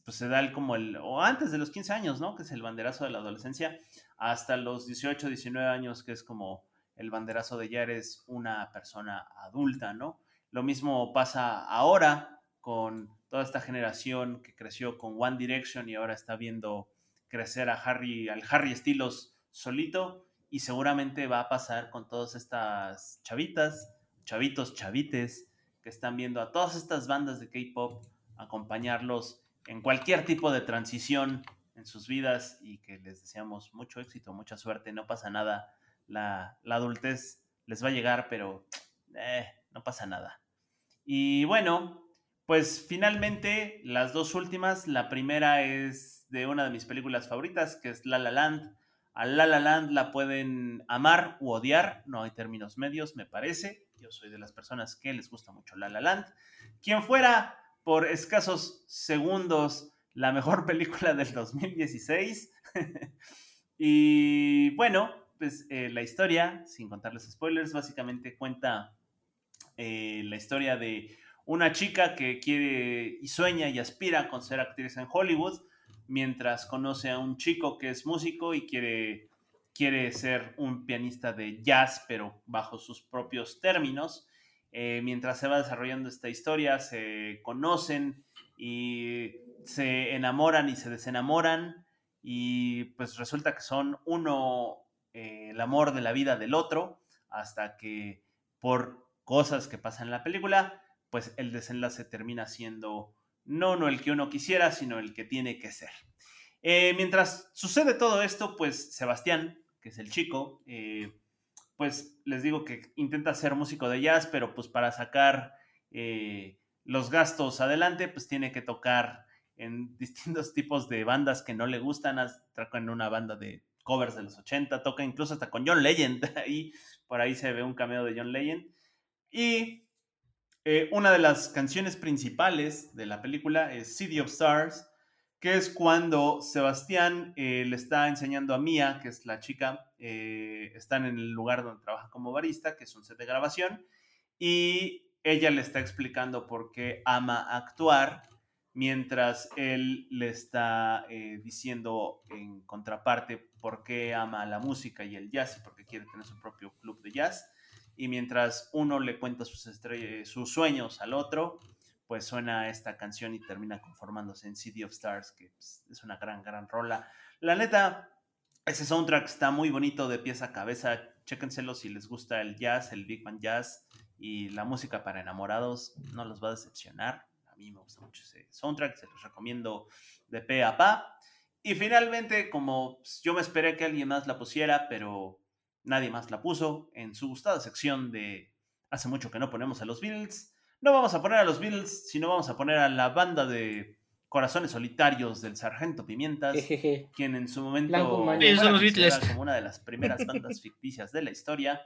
S1: pues, se da el como el, o antes de los 15 años, ¿no? Que es el banderazo de la adolescencia, hasta los 18, 19 años, que es como el banderazo de ya eres una persona adulta, ¿no? Lo mismo pasa ahora con toda esta generación que creció con One Direction y ahora está viendo crecer a Harry, al Harry Styles solito y seguramente va a pasar con todas estas chavitas, chavitos, chavites que están viendo a todas estas bandas de K-pop acompañarlos en cualquier tipo de transición en sus vidas y que les deseamos mucho éxito, mucha suerte, no pasa nada, la, adultez les va a llegar, pero eh, no pasa nada. Y bueno, pues finalmente las dos últimas, la primera es de una de mis películas favoritas, que es La La Land. A La La Land la pueden amar u odiar, no hay términos medios, me parece. Yo soy de las personas que les gusta mucho La La Land. Quien fuera por escasos segundos la mejor película del 2016. y bueno, pues eh, la historia, sin contarles spoilers, básicamente cuenta eh, la historia de una chica que quiere y sueña y aspira con ser actriz en Hollywood, mientras conoce a un chico que es músico y quiere quiere ser un pianista de jazz, pero bajo sus propios términos. Eh, mientras se va desarrollando esta historia, se conocen y se enamoran y se desenamoran y pues resulta que son uno eh, el amor de la vida del otro, hasta que por cosas que pasan en la película, pues el desenlace termina siendo no, no el que uno quisiera, sino el que tiene que ser. Eh, mientras sucede todo esto, pues Sebastián, que es el chico, eh, pues les digo que intenta ser músico de jazz, pero pues para sacar los gastos adelante, pues tiene que tocar en distintos tipos de bandas que no le gustan. Toca en una banda de covers de los 80, toca incluso hasta con John Legend. Ahí, por ahí se ve un cameo de John Legend. Y una de las canciones principales de la película es City of Stars, que es cuando Sebastián eh, le está enseñando a Mía, que es la chica, eh, están en el lugar donde trabaja como barista, que es un set de grabación, y ella le está explicando por qué ama actuar, mientras él le está eh, diciendo en contraparte por qué ama la música y el jazz y por qué quiere tener su propio club de jazz. Y mientras uno le cuenta sus, sus sueños al otro, pues suena esta canción y termina conformándose en City of Stars, que pues, es una gran, gran rola. La neta, ese soundtrack está muy bonito de pieza a cabeza. Chéquenselo si les gusta el jazz, el Big Band Jazz y la música para enamorados, no los va a decepcionar. A mí me gusta mucho ese soundtrack, se los recomiendo de pe a pa. Y finalmente, como yo me esperé que alguien más la pusiera, pero nadie más la puso, en su gustada sección de Hace mucho que no ponemos a los Beatles, no vamos a poner a los Beatles, sino vamos a poner a la banda de corazones solitarios del Sargento Pimientas, quien en su momento
S5: era
S1: como una de las primeras bandas ficticias de la historia,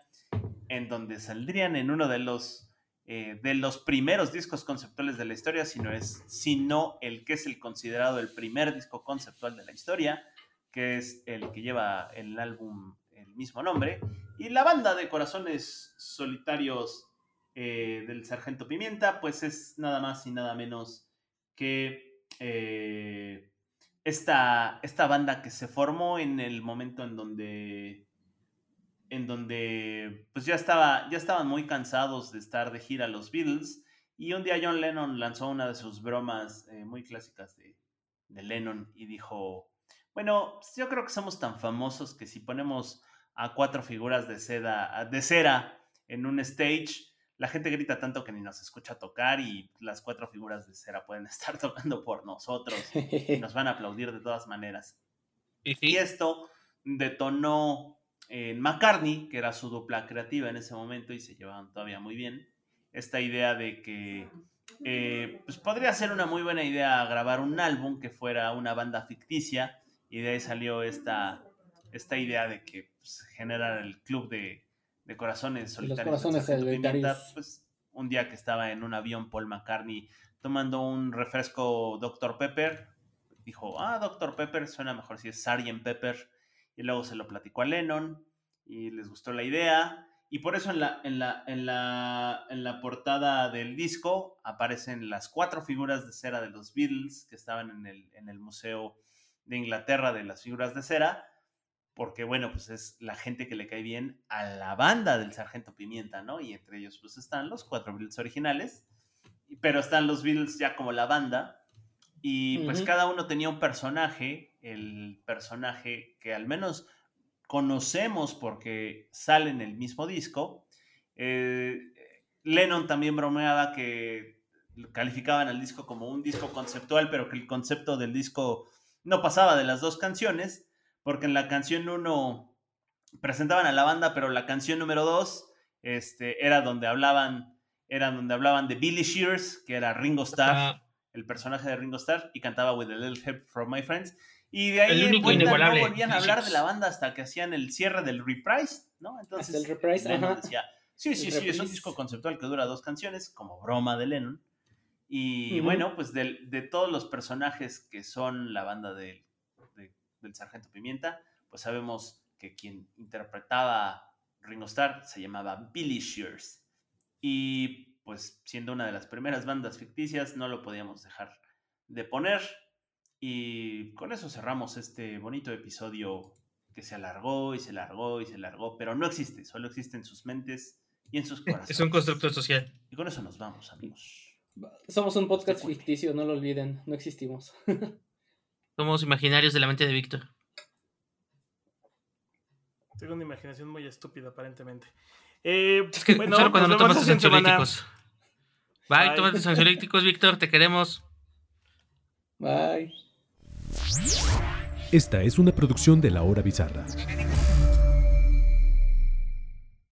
S1: en donde saldrían en uno de los eh, de los primeros discos conceptuales de la historia, sino es sino el que es el considerado el primer disco conceptual de la historia, que es el que lleva el álbum el mismo nombre, y la banda de corazones solitarios eh, del Sargento Pimienta, pues es nada más y nada menos que eh, esta, esta, banda que se formó en el momento en donde en donde pues ya estaba ya estaban muy cansados de estar de gira los Beatles y un día John Lennon lanzó una de sus bromas eh, muy clásicas de, de, Lennon y dijo bueno pues yo creo que somos tan famosos que si ponemos a cuatro figuras de seda de cera en un stage la gente grita tanto que ni nos escucha tocar y las cuatro figuras de cera pueden estar tocando por nosotros y nos van a aplaudir de todas maneras. Y esto detonó en McCartney, que era su dupla creativa en ese momento y se llevaban todavía muy bien, esta idea de que eh, pues podría ser una muy buena idea grabar un álbum que fuera una banda ficticia y de ahí salió esta, esta idea de que pues, generar el club de, de corazones solitarios.
S3: Los corazones
S1: Pues, un día que estaba en un avión Paul McCartney tomando un refresco Dr. Pepper, dijo, ah, Dr. Pepper suena mejor si es Sgt. Pepper. Y luego se lo platicó a Lennon y les gustó la idea. Y por eso en la, en la, en la, en la portada del disco aparecen las cuatro figuras de cera de los Beatles que estaban en el, en el Museo de Inglaterra de las figuras de cera porque bueno, pues es la gente que le cae bien a la banda del Sargento Pimienta, ¿no? Y entre ellos pues están los cuatro Beatles originales, pero están los Beatles ya como la banda, y pues cada uno tenía un personaje, el personaje que al menos conocemos porque sale en el mismo disco. Eh, Lennon también bromeaba que calificaban al disco como un disco conceptual, pero que el concepto del disco no pasaba de las dos canciones porque en la canción 1 presentaban a la banda, pero la canción número 2 este, era donde hablaban, era donde hablaban de Billy Shears, que era Ringo Starr, el personaje de Ringo Starr, y cantaba With a Little Help from My Friends. Y de ahí
S5: no
S1: volvían a hablar de la banda hasta que hacían el cierre del reprise, ¿no?
S3: Entonces, el reprise,
S1: Decía, sí, sí, sí, es un disco conceptual que dura dos canciones, como broma de Lennon. Y bueno, pues de, de, todos los personajes que son la banda del del Sargento Pimienta, pues sabemos que quien interpretaba Ringo Starr se llamaba Billy Shears. Y pues siendo una de las primeras bandas ficticias, no lo podíamos dejar de poner. Y con eso cerramos este bonito episodio que se alargó y se alargó y se alargó, pero no existe, solo existe en sus mentes y en sus corazones.
S5: Es un constructo social.
S1: Y con eso nos vamos, amigos.
S3: Somos un podcast ficticio, no lo olviden, no existimos.
S5: Somos imaginarios de la mente de Víctor.
S2: Tengo una imaginación muy estúpida, aparentemente. Eh,
S5: Es que
S2: bueno,
S5: solo cuando no tomas
S2: semana.
S5: ansiolíticos. Bye,
S2: Bye.
S5: toma tus ansiolíticos, Víctor, te queremos.
S3: Bye.
S6: Esta es una producción de La Hora Bizarra.